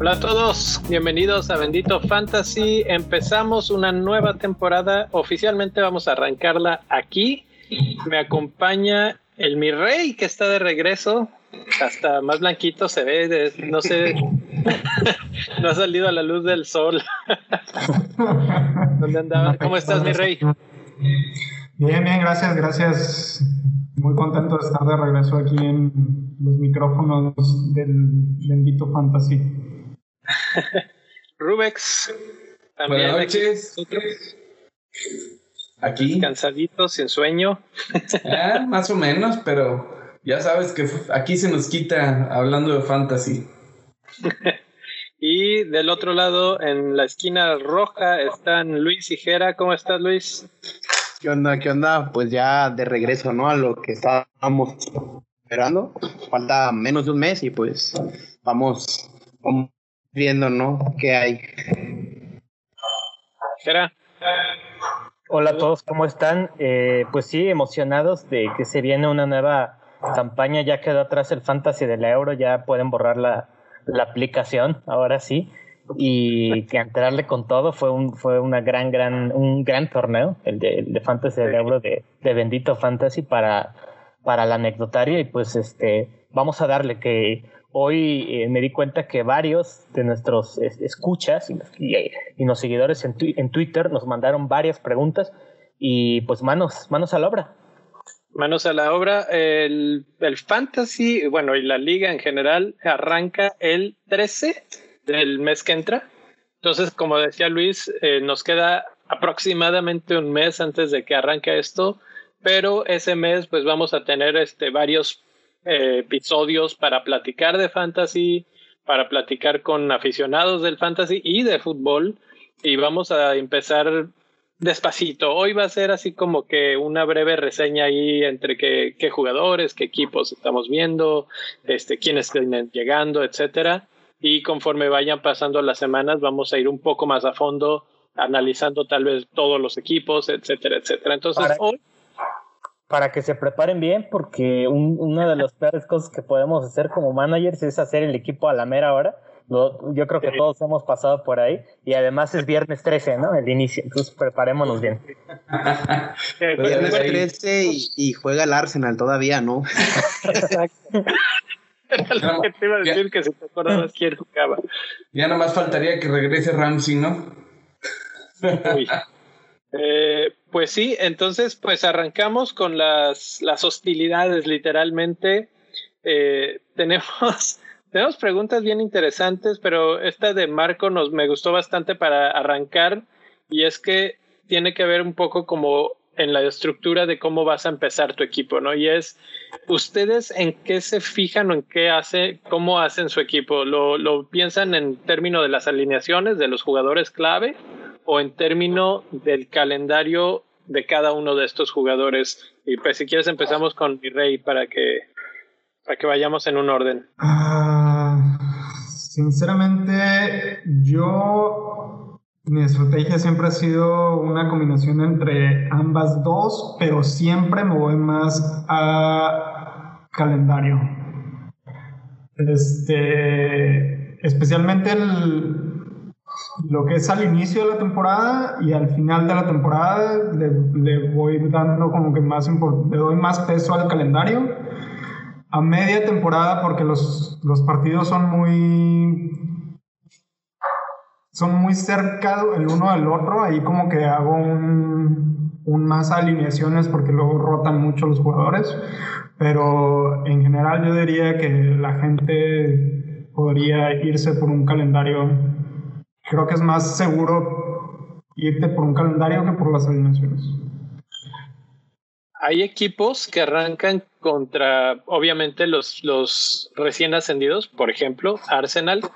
Hola a todos, bienvenidos a Bendito Fantasy. Empezamos una nueva temporada. Oficialmente vamos a arrancarla aquí. Me acompaña el mi rey que está de regreso. Hasta más blanquito se ve, no sé, no ha salido a la luz del sol. ¿Dónde andaba? ¿Cómo estás, mi rey? Bien, bien, gracias, gracias. Muy contento de estar de regreso aquí en los micrófonos del Bendito Fantasy. Rubex. Buenas noches. Aquí. Cansadito, sin sueño. Ah, más o menos, pero ya sabes que aquí se nos quita hablando de fantasy. y del otro lado, en la esquina roja, están Luis y Jera. ¿Cómo estás, Luis? ¿Qué onda? ¿Qué onda? Pues ya de regreso, ¿no? A lo que estábamos esperando. Falta menos de un mes y pues vamos, vamos viendo, ¿no? ¿Qué hay? Hola a todos, ¿cómo están? Eh, pues sí, emocionados de que se viene una nueva campaña. Ya quedó atrás el Fantasy del Euro, ya pueden borrar la, aplicación, ahora sí. Y que entrarle con todo fue un fue una gran gran un gran torneo el de, el de Fantasy del Euro de, de Bendito Fantasy para para la anecdotaria y pues este vamos a darle que Hoy eh, me di cuenta que varios de nuestros escuchas y, y, los seguidores en, en, Twitter nos mandaron varias preguntas y pues manos, manos a la obra. Manos a la obra. El, el fantasy, bueno, y la liga en general arranca el 13 del mes que entra. Entonces, como decía Luis, eh, nos queda aproximadamente un mes antes de que arranque esto, pero ese mes pues vamos a tener este, varios eh, episodios para platicar de fantasy, para platicar con aficionados del fantasy y de fútbol. Y vamos a empezar despacito. Hoy va a ser así como que una breve reseña ahí entre qué, qué jugadores, qué equipos estamos viendo, este, quiénes vienen llegando, etcétera. Y conforme vayan pasando las semanas, vamos a ir un poco más a fondo, analizando tal vez todos los equipos, etcétera, etcétera. Entonces, hoy para que se preparen bien, porque una de las peores cosas que podemos hacer como managers es hacer el equipo a la mera hora. Yo creo que todos hemos pasado por ahí. Y además es viernes 13, ¿no? El inicio. Entonces preparémonos bien. viernes 13 y, juega el Arsenal todavía, ¿no? Exacto. Era lo que te iba a decir que si te acordabas quién jugaba. Ya nomás faltaría que regrese Ramsey, ¿no? Uy. Eh, pues sí, entonces pues arrancamos con las, las hostilidades literalmente. Eh, tenemos, tenemos preguntas bien interesantes, pero esta de Marco nos me gustó bastante para arrancar y es que tiene que ver un poco como en la estructura de cómo vas a empezar tu equipo, ¿no? Y es, ¿ustedes en qué se fijan o en qué hace, cómo hacen su equipo? ¿Lo, lo piensan en términos de las alineaciones, de los jugadores clave? o en términos del calendario de cada uno de estos jugadores. Y pues si quieres empezamos con mi rey para que, para que vayamos en un orden. Ah, sinceramente, yo mi estrategia siempre ha sido una combinación entre ambas dos, pero siempre me voy más a calendario. Este, especialmente lo que es al inicio de la temporada y al final de la temporada le, voy dando como que más le doy más peso al calendario a media temporada porque los, los partidos son muy son muy cerca el uno del otro ahí como que hago un, un más alineaciones porque luego rotan mucho los jugadores pero en general yo diría que la gente podría irse por un calendario creo que es más seguro irte por un calendario que por las alineaciones. Hay equipos que arrancan contra, obviamente, los, los recién ascendidos, por ejemplo, Arsenal.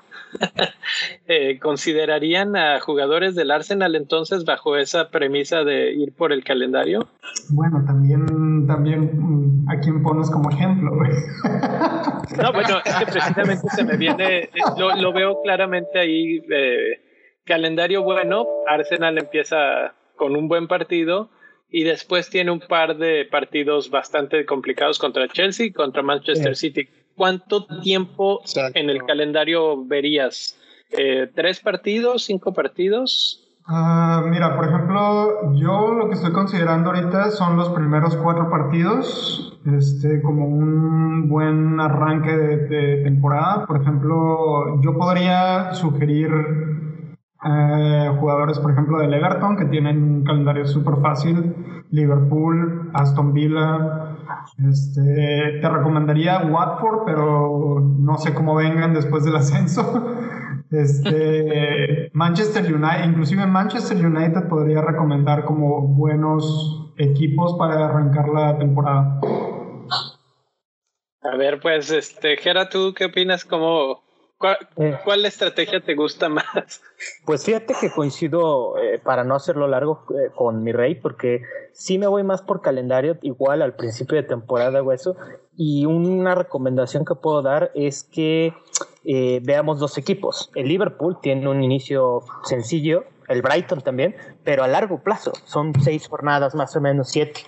Eh, ¿Considerarían a jugadores del Arsenal entonces bajo esa premisa de ir por el calendario? Bueno, también, también mm, a quién pones como ejemplo. no, bueno, es que precisamente se me viene, eh, lo, lo veo claramente ahí. Eh, calendario bueno, Arsenal empieza con un buen partido y después tiene un par de partidos bastante complicados contra Chelsea, contra Manchester City. ¿Cuánto tiempo en el calendario verías? Eh, ¿Tres partidos? ¿Cinco partidos? Ah, mira, por ejemplo, yo lo que estoy considerando ahorita son los primeros cuatro partidos, este, como un buen arranque de, temporada. Por ejemplo, yo podría sugerir eh, jugadores, por ejemplo, del Everton, que tienen un calendario súper fácil, Liverpool, Aston Villa. Este, te recomendaría Watford, pero no sé cómo vengan después del ascenso. Este, Manchester United, inclusive Manchester United podría recomendar como buenos equipos para arrancar la temporada. A ver, pues, este, Gera, ¿tú qué opinas? ¿Cómo, eh. cuál, estrategia te gusta más? Pues fíjate que coincido, eh, para no hacerlo largo, eh, con mi rey, porque sí me voy más por calendario, igual al principio de temporada o eso, y una recomendación que puedo dar es que eh, veamos dos equipos. El Liverpool tiene un inicio sencillo, el Brighton también, pero a largo plazo. Son seis jornadas, más o menos siete.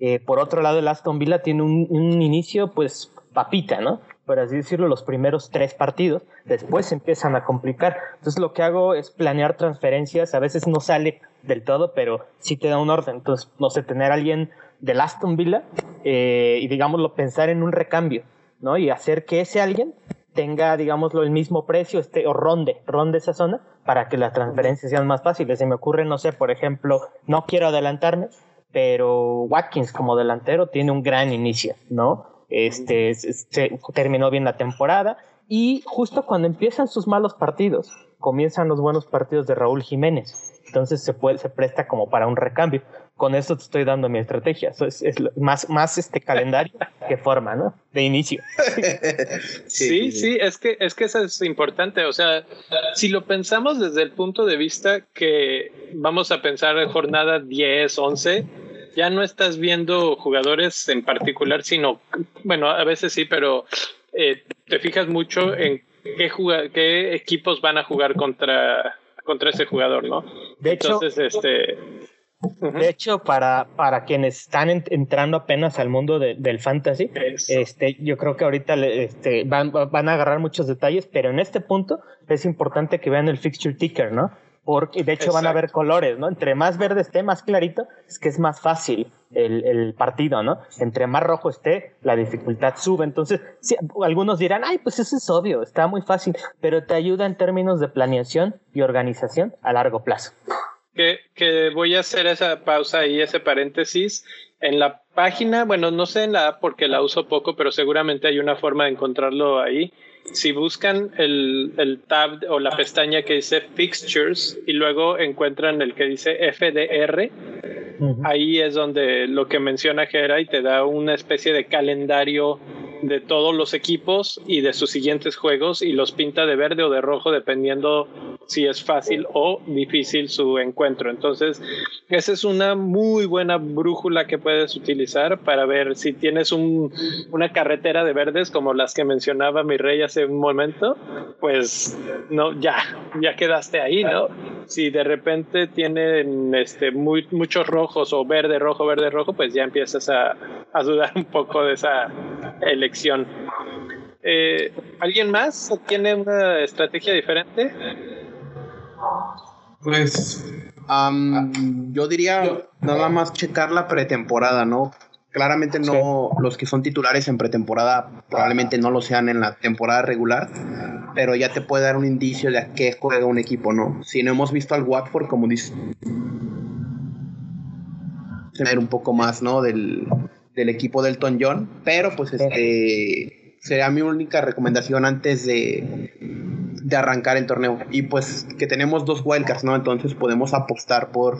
Eh, por otro lado, el Aston Villa tiene un, inicio, pues, papita, ¿no? Por así decirlo, los primeros tres partidos, después empiezan a complicar. Entonces lo que hago es planear transferencias, a veces no sale del todo, pero sí te da un orden. Entonces, no sé, tener a alguien del Aston Villa eh, y, digámoslo, pensar en un recambio, ¿no? Y hacer que ese alguien tenga, digámoslo, el mismo precio este, o ronde, ronde esa zona para que las transferencias sean más fáciles. Se me ocurre, no sé, por ejemplo, no quiero adelantarme, pero Watkins como delantero tiene un gran inicio, ¿no? Este, se, terminó bien la temporada y justo cuando empiezan sus malos partidos, comienzan los buenos partidos de Raúl Jiménez. Entonces se puede, se presta como para un recambio con eso te estoy dando mi estrategia. Eso es, más, más este calendario que forma, ¿no? De inicio. sí, sí, es que, es que eso es importante. O sea, si lo pensamos desde el punto de vista que vamos a pensar en jornada 10, 11, ya no estás viendo jugadores en particular, sino, bueno, a veces sí, pero eh, te fijas mucho en qué, qué equipos van a jugar contra, contra ese jugador, ¿no? De hecho, Entonces, este de hecho, para, para quienes están entrando apenas al mundo del fantasy, este, yo creo que ahorita este, van, van a agarrar muchos detalles, pero en este punto es importante que vean el fixture ticker, ¿no? Porque de hecho van a ver colores, ¿no? Entre más verde esté, más clarito, es que es más fácil el, el partido, ¿no? Entre más rojo esté, la dificultad sube. Entonces, algunos dirán, ay, pues eso es obvio, está muy fácil, pero te ayuda en términos de planeación y organización a largo plazo que, voy a hacer esa pausa y ese paréntesis. En la página, bueno, no sé en la app porque la uso poco, pero seguramente hay una forma de encontrarlo ahí. Si buscan el, el tab o la pestaña que dice Fixtures y luego encuentran el que dice FDR, ahí es donde lo que menciona Gera y te da una especie de calendario de todos los equipos y de sus siguientes juegos y los pinta de verde o de rojo dependiendo si es fácil o difícil su encuentro. Entonces, esa es una muy buena brújula que puedes utilizar para ver si tienes un, una carretera de verdes como las que mencionaba mi rey hace un momento, pues no, ya, ya quedaste ahí, ¿no? Si de repente tienen este, muy, muchos rojos o verde, rojo, verde, rojo, pues ya empiezas a, a dudar un poco de esa elección. Eh, ¿Alguien más tiene una estrategia diferente? Pues yo diría nada más checar la pretemporada, ¿no? Claramente no, los que son titulares en pretemporada probablemente no lo sean en la temporada regular, pero ya te puede dar un indicio de a qué juega un equipo, ¿no? Si no hemos visto al Watford, como dice, tener un poco más, ¿no? Del, del equipo del Ton John, pero pues este sería mi única recomendación antes de, de arrancar el torneo. Y pues que tenemos dos wildcards, ¿no? Entonces podemos apostar por,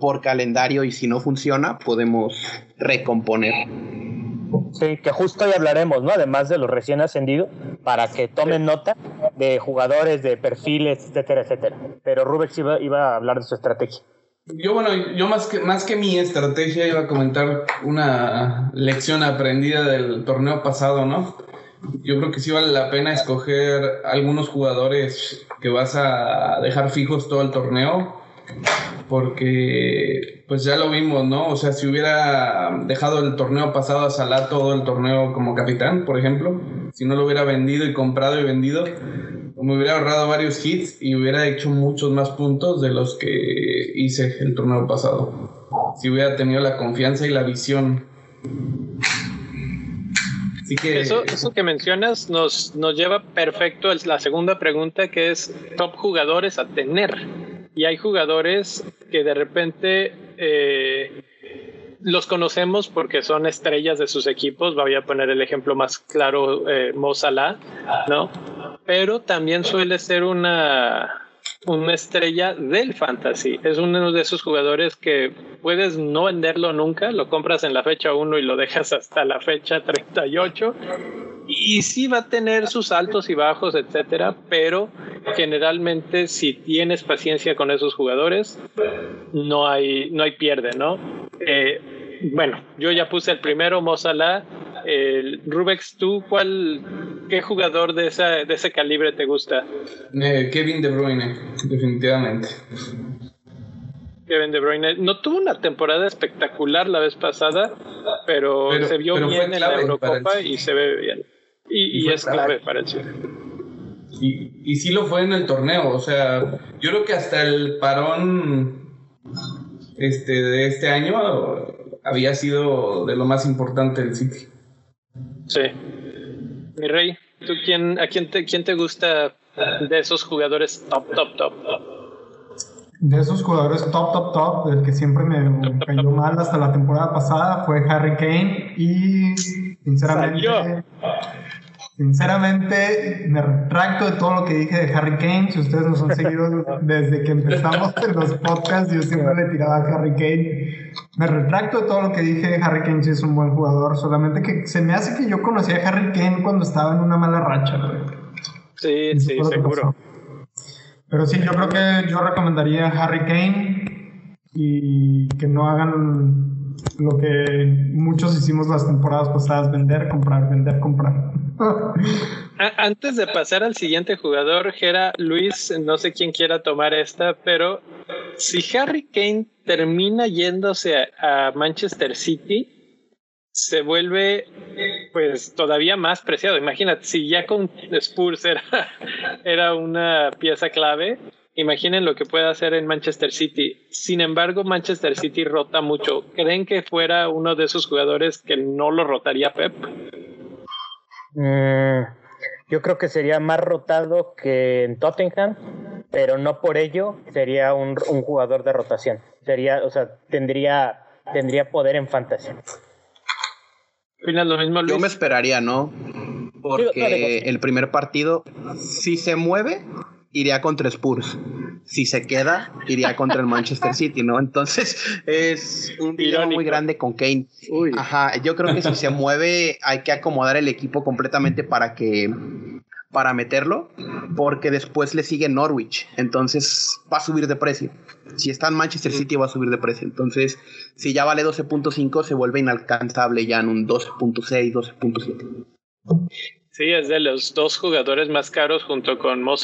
por calendario y si no funciona, podemos recomponer. Sí, que justo hoy hablaremos, ¿no? Además de los recién ascendidos, para que tomen nota de jugadores, de perfiles, etcétera, etcétera. Pero Rubens iba, iba a hablar de su estrategia. Yo, bueno, yo más que, más que mi estrategia iba a comentar una lección aprendida del torneo pasado, ¿no? Yo creo que sí vale la pena escoger algunos jugadores que vas a dejar fijos todo el torneo porque pues ya lo vimos, ¿no? O sea, si hubiera dejado el torneo pasado a Salah todo el torneo como capitán, por ejemplo, si no lo hubiera vendido y comprado y vendido, me hubiera ahorrado varios hits y hubiera hecho muchos más puntos de los que hice el torneo pasado. Si hubiera tenido la confianza y la visión. Así que... Eso, eso que mencionas nos, nos lleva perfecto a la segunda pregunta que es top jugadores a tener. Y hay jugadores que de repente eh, los conocemos porque son estrellas de sus equipos. Voy a poner el ejemplo más claro, eh, Mo Salah, ¿no? Pero también suele ser una, una estrella del fantasy. Es uno de esos jugadores que puedes no venderlo nunca, lo compras en la fecha 1 y lo dejas hasta la fecha 38. Y sí va a tener sus altos y bajos, etcétera, pero generalmente si tienes paciencia con esos jugadores, no hay, no hay pierde, ¿no? Eh, bueno, yo ya puse el primero, Mozala. El Rubex, ¿tú cuál, qué jugador de, esa, de ese calibre te gusta? Eh, Kevin De Bruyne, definitivamente. Kevin De Bruyne no tuvo una temporada espectacular la vez pasada, pero, se vio bien en la Eurocopa y se ve bien. Y, es clave para el Chile. Y, y sí lo fue en el torneo, o sea, yo creo que hasta el parón este, de este año había sido de lo más importante del City. Sí. Mi rey, ¿tú quién, a quién te, quién te gusta de esos jugadores top, top, top? De esos jugadores top, top, top, del que siempre me cayó mal hasta la temporada pasada fue Harry Kane y sinceramente... Sinceramente, me retracto de todo lo que dije de Harry Kane. Si ustedes nos han seguido desde que empezamos en los podcasts, yo siempre le tiraba a Harry Kane. Me retracto de todo lo que dije de Harry Kane, si es un buen jugador. Solamente que se me hace que yo conocía a Harry Kane cuando estaba en una mala racha. Sí, sí, seguro. Pero sí, yo creo que yo recomendaría a Harry Kane y que no hagan lo que muchos hicimos las temporadas pasadas, vender, comprar, vender, comprar. Antes de pasar al siguiente jugador, Gera, Luis, no sé quién quiera tomar esta, pero si Harry Kane termina yéndose a, Manchester City, se vuelve pues todavía más preciado. Imagínate, si ya con Spurs era, era una pieza clave, Imaginen lo que puede hacer en Manchester City. Sin embargo, Manchester City rota mucho. ¿Creen que fuera uno de esos jugadores que no lo rotaría Pep? Mm, yo creo que sería más rotado que en Tottenham, pero no por ello sería un, jugador de rotación. Sería, o sea, tendría, tendría poder en fantasy. lo mismo, Yo me esperaría, ¿no? Porque el primer partido, si se mueve, iría contra Spurs. Si se queda, iría contra el Manchester City, ¿no? Entonces es un tiro muy grande con Kane. Ajá, yo creo que si se mueve hay que acomodar el equipo completamente para que para meterlo, porque después le sigue Norwich, entonces va a subir de precio. Si está en Manchester City va a subir de precio, entonces si ya vale 12.5 se vuelve inalcanzable ya en un 12.6, 12.7. Sí, es de los dos jugadores más caros junto con Mo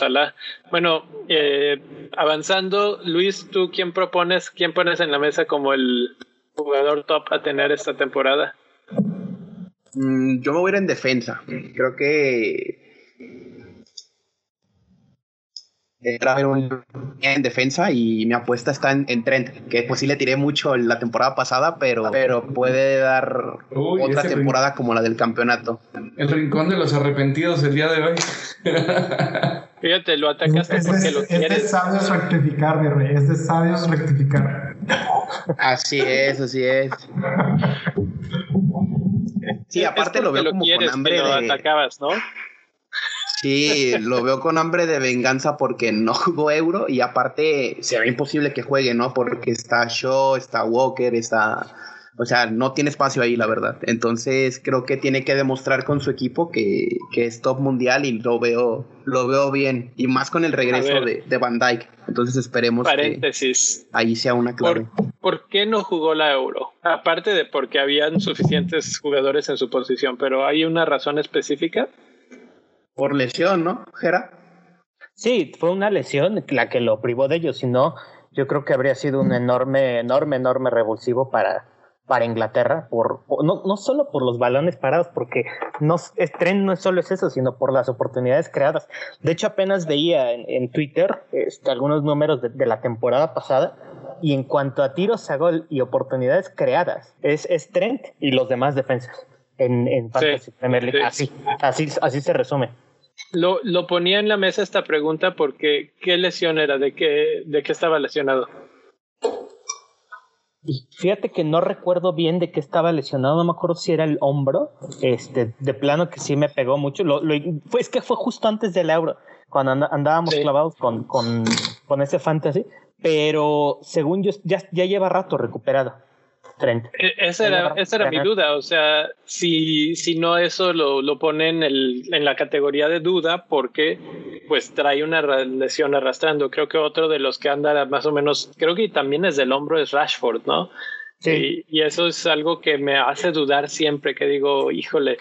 Bueno, eh, avanzando, Luis, ¿tú quién propones, quién pones en la mesa como el jugador top a tener esta temporada? Mm, yo me voy a ir en defensa. Creo que era en defensa y mi apuesta está en, Trent, que pues sí le tiré mucho la temporada pasada, pero, pero puede dar otra temporada como la del campeonato. El rincón de los arrepentidos el día de hoy. Fíjate, lo atacaste porque lo quieres. Es de sabios rectificar, mi rey, es de sabios rectificar. Así es, así es. Sí, aparte lo veo como con hambre lo atacabas, ¿no? Sí, lo veo con hambre de venganza porque no jugó Euro y aparte se ve imposible que juegue, ¿no? Porque está Shaw, está Walker, está... O sea, no tiene espacio ahí, la verdad. Entonces creo que tiene que demostrar con su equipo que, es top mundial y lo veo, lo veo bien. Y más con el regreso de, de, Van Dyke. Entonces esperemos Paréntesis. que ahí sea una clave. ¿Por, ¿Por qué no jugó la Euro? Aparte de porque habían suficientes jugadores en su posición, pero ¿hay una razón específica? Por lesión, ¿no, Jera? Sí, fue una lesión la que lo privó de ellos, si no, yo creo que habría sido un enorme, enorme, enorme revulsivo para, para Inglaterra, por, no, no solo por los balones parados, porque no, es, tren no solo es eso, sino por las oportunidades creadas. De hecho, apenas veía en, Twitter este, algunos números de, la temporada pasada, y en cuanto a tiros a gol y oportunidades creadas, es, es Trent y los demás defensas en, en Fantasy Premier League. Así, así, así se resume. Lo, lo ponía en la mesa esta pregunta porque ¿qué lesión era? ¿De qué, de qué estaba lesionado? Fíjate que no recuerdo bien de qué estaba lesionado, no me acuerdo si era el hombro, este, de plano que sí me pegó mucho. Lo, lo fue, es que fue justo antes del euro, cuando andábamos clavados con, con, con, ese fantasy, pero según yo ya, ya lleva rato recuperado. E, esa era, esa era mi duda, o sea, si, si no eso lo, lo pone en, el, en la categoría de duda porque pues trae una lesión arrastrando. Creo que otro de los que anda más o menos, creo que también es del hombro es Rashford, ¿no? Sí. Y, y eso es algo que me hace dudar siempre, que digo, híjole,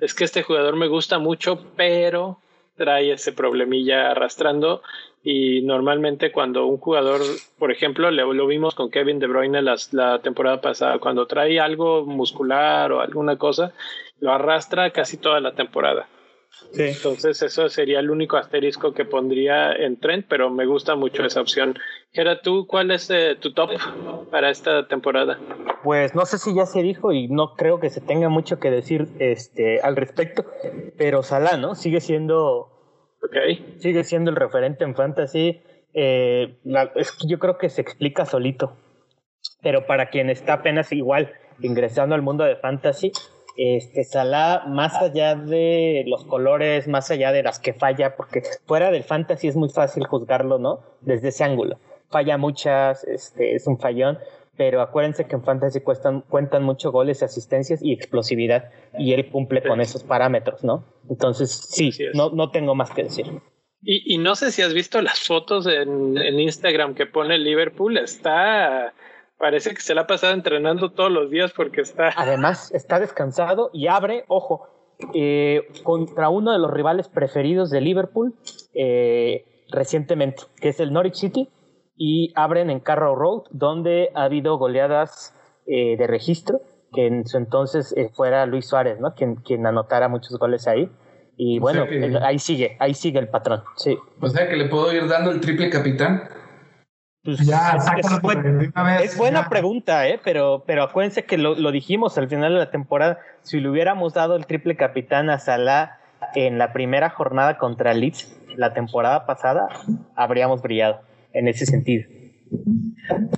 es que este jugador me gusta mucho, pero trae ese problemilla arrastrando y normalmente cuando un jugador, por ejemplo, lo, lo vimos con Kevin De Bruyne la temporada pasada, cuando trae algo muscular o alguna cosa, lo arrastra casi toda la temporada. Sí. Entonces eso sería el único asterisco que pondría en Trent, pero me gusta mucho esa opción. Gera, ¿tú cuál es eh, tu top para esta temporada? Pues no sé si ya se dijo y no creo que se tenga mucho que decir este, al respecto, pero Salah, ¿no? Sigue siendo Okay. Sigue siendo el referente en fantasy. Eh, es que yo creo que se explica solito. Pero para quien está apenas igual ingresando al mundo de fantasy, este Salah, más allá de los colores, más allá de las que falla, porque fuera del fantasy es muy fácil juzgarlo, ¿no? Desde ese ángulo. Falla muchas, este, es un fallón, pero acuérdense que en Fantasy cuestan, cuentan mucho goles, asistencias y explosividad, y él cumple con esos parámetros, ¿no? Entonces, sí, no, no tengo más que decir. Y, y no sé si has visto las fotos en, en Instagram que pone Liverpool, está parece que se la ha pasado entrenando todos los días porque está. Además, está descansado y abre, ojo, eh, contra uno de los rivales preferidos de Liverpool eh, recientemente, que es el Norwich City y abren en Carrow Road, donde ha habido goleadas eh, de registro, que en su entonces eh, fuera Luis Suárez, ¿no? Quien, quien anotara muchos goles ahí. Y bueno, ahí sigue, ahí sigue el patrón, sí. O sea que le puedo ir dando el triple capitán. Pues, ya, es, es, buena pregunta, ¿eh? pero, pero acuérdense que lo, lo, dijimos al final de la temporada. Si le hubiéramos dado el triple capitán a Salah en la primera jornada contra Leeds la temporada pasada, habríamos brillado en ese sentido.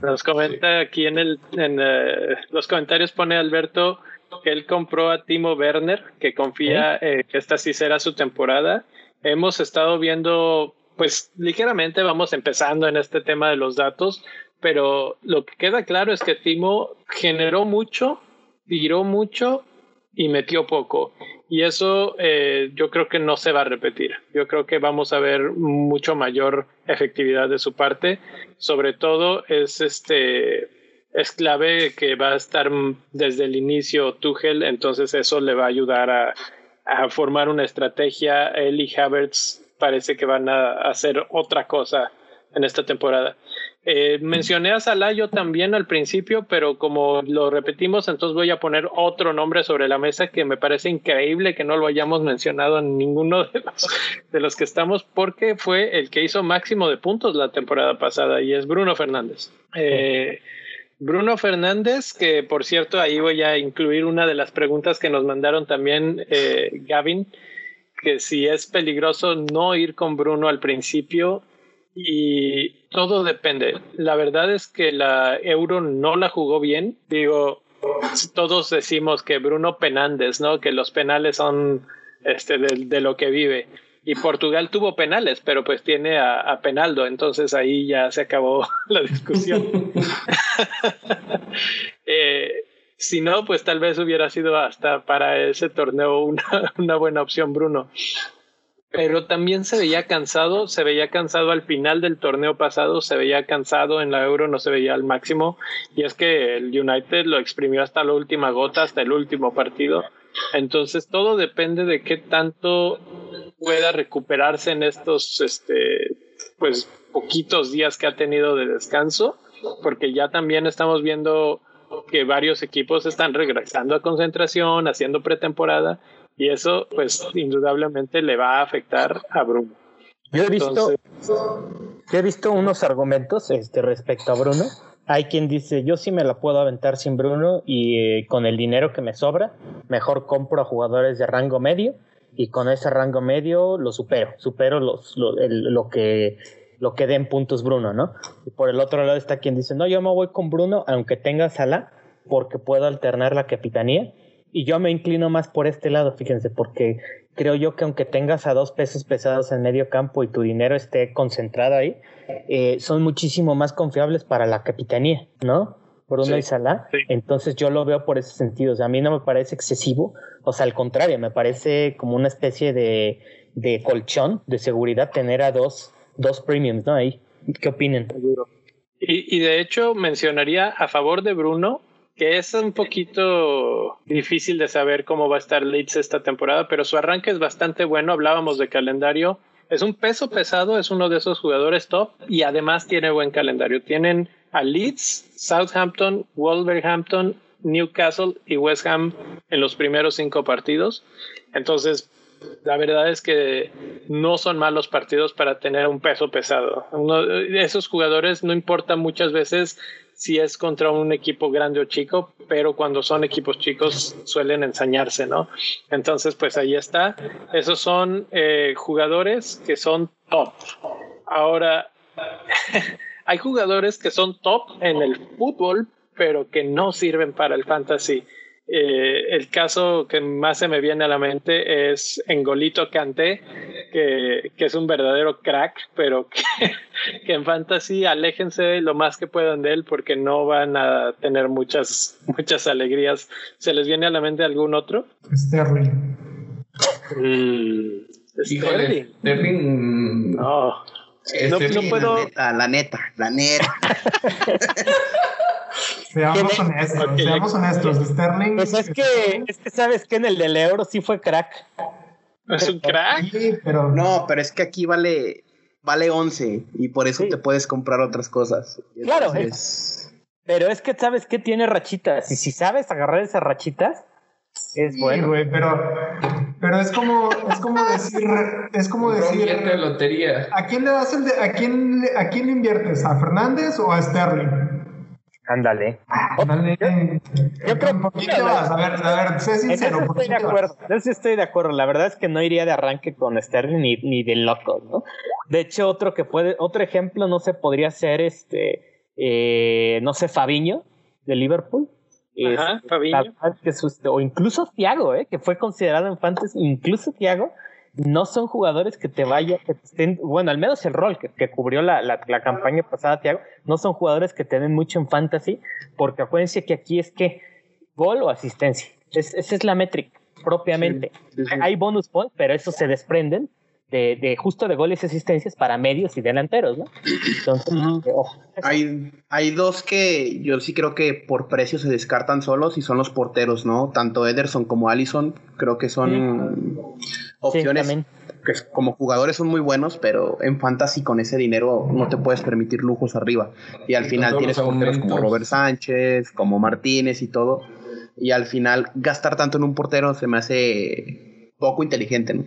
Nos comenta aquí en, el, en eh, los comentarios, pone Alberto que él compró a Timo Werner, que confía eh, que esta sí será su temporada. Hemos estado viendo, pues ligeramente vamos empezando en este tema de los datos, pero lo que queda claro es que Timo generó mucho, tiró mucho y metió poco. Y eso eh, yo creo que no se va a repetir. Yo creo que vamos a ver mucho mayor efectividad de su parte. Sobre todo es este es clave que va a estar desde el inicio Tuchel, entonces eso le va a ayudar a, formar una estrategia. Él y Havertz parece que van a hacer otra cosa en esta temporada. Eh, mencioné a Salah yo también al principio, pero como lo repetimos, entonces voy a poner otro nombre sobre la mesa que me parece increíble que no lo hayamos mencionado en ninguno de los, de los que estamos, porque fue el que hizo máximo de puntos la temporada pasada y es Bruno Fernández. Eh, Bruno Fernández, que por cierto ahí voy a incluir una de las preguntas que nos mandaron también eh, Gavin, que si es peligroso no ir con Bruno al principio y todo depende. La verdad es que la Euro no la jugó bien. Digo, todos decimos que Bruno Penandes, ¿no? Que los penales son este de, lo que vive. Y Portugal tuvo penales, pero pues tiene a, Penaldo, entonces ahí ya se acabó la discusión. eh, si no, pues tal vez hubiera sido hasta para ese torneo una, una buena opción, Bruno pero también se veía cansado, se veía cansado al final del torneo pasado, se veía cansado en la Euro, no se veía al máximo, y es que el United lo exprimió hasta la última gota, hasta el último partido. Entonces todo depende de qué tanto pueda recuperarse en estos, este, pues poquitos días que ha tenido de descanso, porque ya también estamos viendo que varios equipos están regresando a concentración, haciendo pretemporada, y eso pues indudablemente le va a afectar a Bruno. Yo he visto, yo he visto unos argumentos este, respecto a Bruno. Hay quien dice, yo sí me la puedo aventar sin Bruno y eh, con el dinero que me sobra, mejor compro a jugadores de rango medio y con ese rango medio lo supero, supero los, lo, lo que lo que den puntos Bruno, ¿no? Y por el otro lado está quien dice, no, yo me voy con Bruno aunque tenga Sala porque puedo alternar la capitanía. Y yo me inclino más por este lado, fíjense, porque creo yo que aunque tengas a dos pesos pesados en medio campo y tu dinero esté concentrado ahí, eh, son muchísimo más confiables para la capitanía, ¿no? Bruno y Salah. Sí. Entonces yo lo veo por ese sentido. O sea, a mí no me parece excesivo. O sea, al contrario, me parece como una especie de, de colchón de seguridad tener a dos dos premiums, ¿no? Ahí. ¿Qué opinan? Y, y, de hecho mencionaría a favor de Bruno que es un poquito difícil de saber cómo va a estar Leeds esta temporada, pero su arranque es bastante bueno. Hablábamos de calendario. Es un peso pesado, es uno de esos jugadores top y además tiene buen calendario. Tienen a Leeds, Southampton, Wolverhampton, Newcastle y West Ham en los primeros cinco partidos. Entonces, la verdad es que no son malos partidos para tener un peso pesado. Esos jugadores no importa muchas veces si es contra un equipo grande o chico, pero cuando son equipos chicos suelen ensañarse, ¿no? Entonces, pues ahí está. Esos son eh, jugadores que son top. Ahora, hay jugadores que son top en el fútbol, pero que no sirven para el fantasy. Eh, el caso que más se me viene a la mente es Engolito Kanté, que, que es un verdadero crack, pero que, que, en fantasy aléjense lo más que puedan de él porque no van a tener muchas, muchas alegrías. ¿Se les viene a la mente algún otro? Sterling. Mm, Híjole, Sterling. No. No, no, puedo. La neta, la neta. La neta. Seamos honestos, okay. seamos honestos. Sterling. Pues es que, es que sabes que en el del euro sí fue crack. ¿Es un crack? Sí, pero... No, pero es que aquí vale, vale 11 y por eso sí. te puedes comprar otras cosas. Claro, Entonces... es, pero es que sabes que tiene rachitas y si sabes agarrar esas rachitas, es sí, bueno. Güey, pero, pero es como, es como decir, es como decir. De lotería. ¿A quién le das el de, a quién, a quién le inviertes? ¿A Fernández o a Sterling? Ándale. Ándale. Yo, yo creo ¿Por qué te vas? A ver, a ver, sé sincero. En eso estoy de acuerdo. En eso estoy de acuerdo. La verdad es que no iría de arranque con Sterling ni, ni de loco, ¿no? De hecho, otro que puede, otro ejemplo, no sé, podría ser este, eh, no sé, Fabiño de Liverpool. Ajá, es, Fabiño. Que es, o incluso Thiago, ¿eh? que fue considerado en Fantasy, incluso Thiago no son jugadores que te vayan, que te estén, bueno, al menos el rol que, que cubrió la, la, la, campaña pasada, Tiago, no son jugadores que te den mucho en fantasy, porque acuérdense que aquí es que gol o asistencia. Es, esa es la métrica propiamente. Sí, sí, sí. Hay bonus points, pero esos se desprenden de, de, justo de goles y asistencias para medios y delanteros, ¿no? Entonces, uh -huh. oh, hay, hay dos que yo sí creo que por precio se descartan solos y son los porteros, ¿no? Tanto Ederson como Allison creo que son opciones que como jugadores son muy buenos, pero en fantasy con ese dinero no te puedes permitir lujos arriba. Y al final tienes porteros como Robert Sánchez, como Martínez y todo. Y al final gastar tanto en un portero se me hace poco inteligente, ¿no?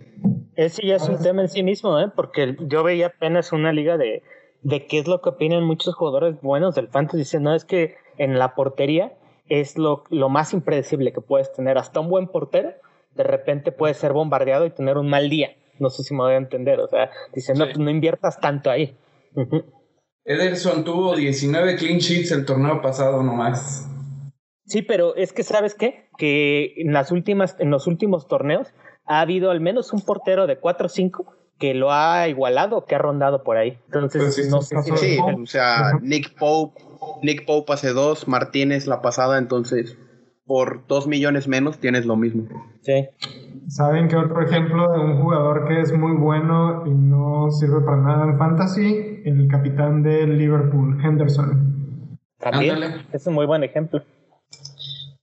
Ese ya es un tema en sí mismo, ¿eh? Porque yo veía apenas una liga de, de qué es lo que opinan muchos jugadores buenos del fantasy. Dicen, no, es que en la portería es lo, lo más impredecible que puedes tener. Hasta un buen portero de repente puede ser bombardeado y tener un mal día. No sé si me voy a entender. O sea, dicen, no, pues no inviertas tanto ahí. Uh -huh. Ederson tuvo 19 clean sheets el torneo pasado nomás. Sí, pero es que sabes qué? Que en las últimas, en los últimos torneos ha habido al menos un portero de 4 o 5 que lo ha igualado, que ha rondado por ahí. Entonces, sí, no sé si sí, o sea, Nick Pope, Nick Pope hace dos, Martínez la pasada, entonces por dos millones menos tienes lo mismo. Sí. ¿Saben qué otro ejemplo de un jugador que es muy bueno y no sirve para nada en fantasy? El capitán del Liverpool, Henderson. También Ándale. es un muy buen ejemplo.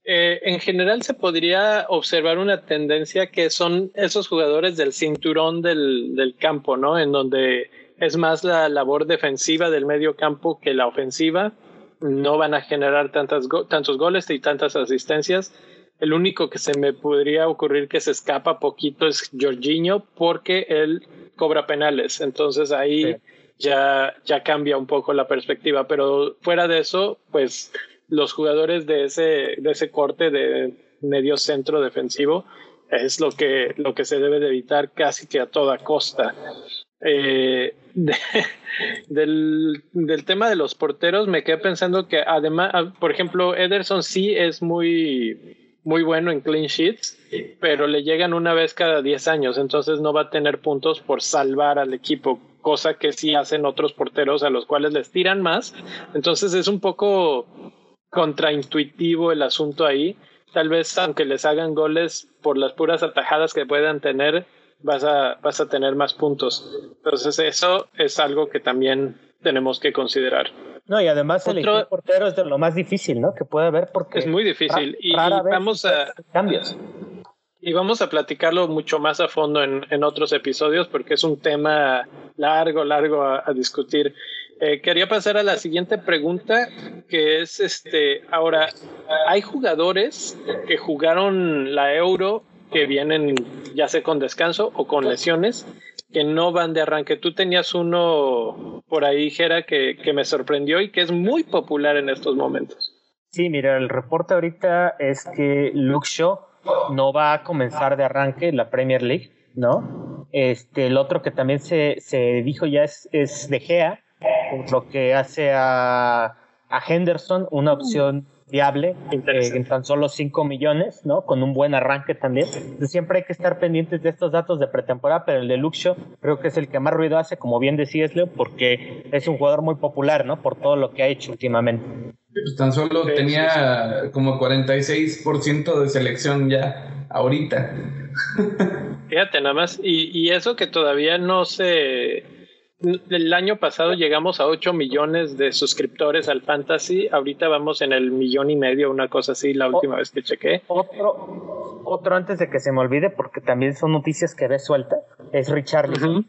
Eh, en general se podría observar una tendencia que son esos jugadores del cinturón del, del campo, ¿no? En donde es más la labor defensiva del medio campo que la ofensiva. No van a generar tantas tantos goles y tantas asistencias. El único que se me podría ocurrir que se escapa poquito es Jorginho porque él cobra penales. Entonces ahí ya, ya cambia un poco la perspectiva. Pero fuera de eso, pues los jugadores de ese, de ese corte de medio centro defensivo es lo que, lo que se debe de evitar casi que a toda costa. Eh, del, del, tema de los porteros, me quedé pensando que además, ah, por ejemplo, Ederson sí es muy, muy bueno en clean sheets, pero le llegan una vez cada 10 años, entonces no va a tener puntos por salvar al equipo, cosa que sí hacen otros porteros a los cuales les tiran más. Entonces es un poco contraintuitivo el asunto ahí. Tal vez aunque les hagan goles por las puras atajadas que puedan tener, vas a, vas a tener más puntos. Entonces eso es algo que también tenemos que considerar. No, y además el portero es de lo más difícil, ¿no? Que puede haber porque... Es muy difícil. y, vamos a... Cambios. Y vamos a platicarlo mucho más a fondo en, en otros episodios porque es un tema largo, largo a, a discutir. Eh, quería pasar a la siguiente pregunta, que es este, ahora, hay jugadores que jugaron la Euro que vienen ya sea con descanso o con lesiones, que no van de arranque. Tú tenías uno por ahí, Jera, que, que me sorprendió y que es muy popular en estos momentos. Sí, mira, el reporte ahorita es que Luke Shaw no va a comenzar de arranque la Premier League, ¿no? Este, el otro que también se, se dijo ya es, es De Gea, lo que hace a, a Henderson una opción viable eh, en tan solo 5 millones, ¿no? Con un buen arranque también. siempre hay que estar pendientes de estos datos de pretemporada, pero el de Luxo creo que es el que más ruido hace, como bien decías, Leo, porque es un jugador muy popular, ¿no? Por todo lo que ha hecho últimamente. Pues tan solo tenía como 46% de selección ya ahorita. Fíjate nada más, y, y eso que todavía no se el año pasado llegamos a 8 millones de suscriptores al Fantasy. Ahorita vamos en el millón y medio, una cosa así, la última vez que chequé. Otro, otro antes de que se me olvide, porque también son noticias que ves suelta, es Richarlison.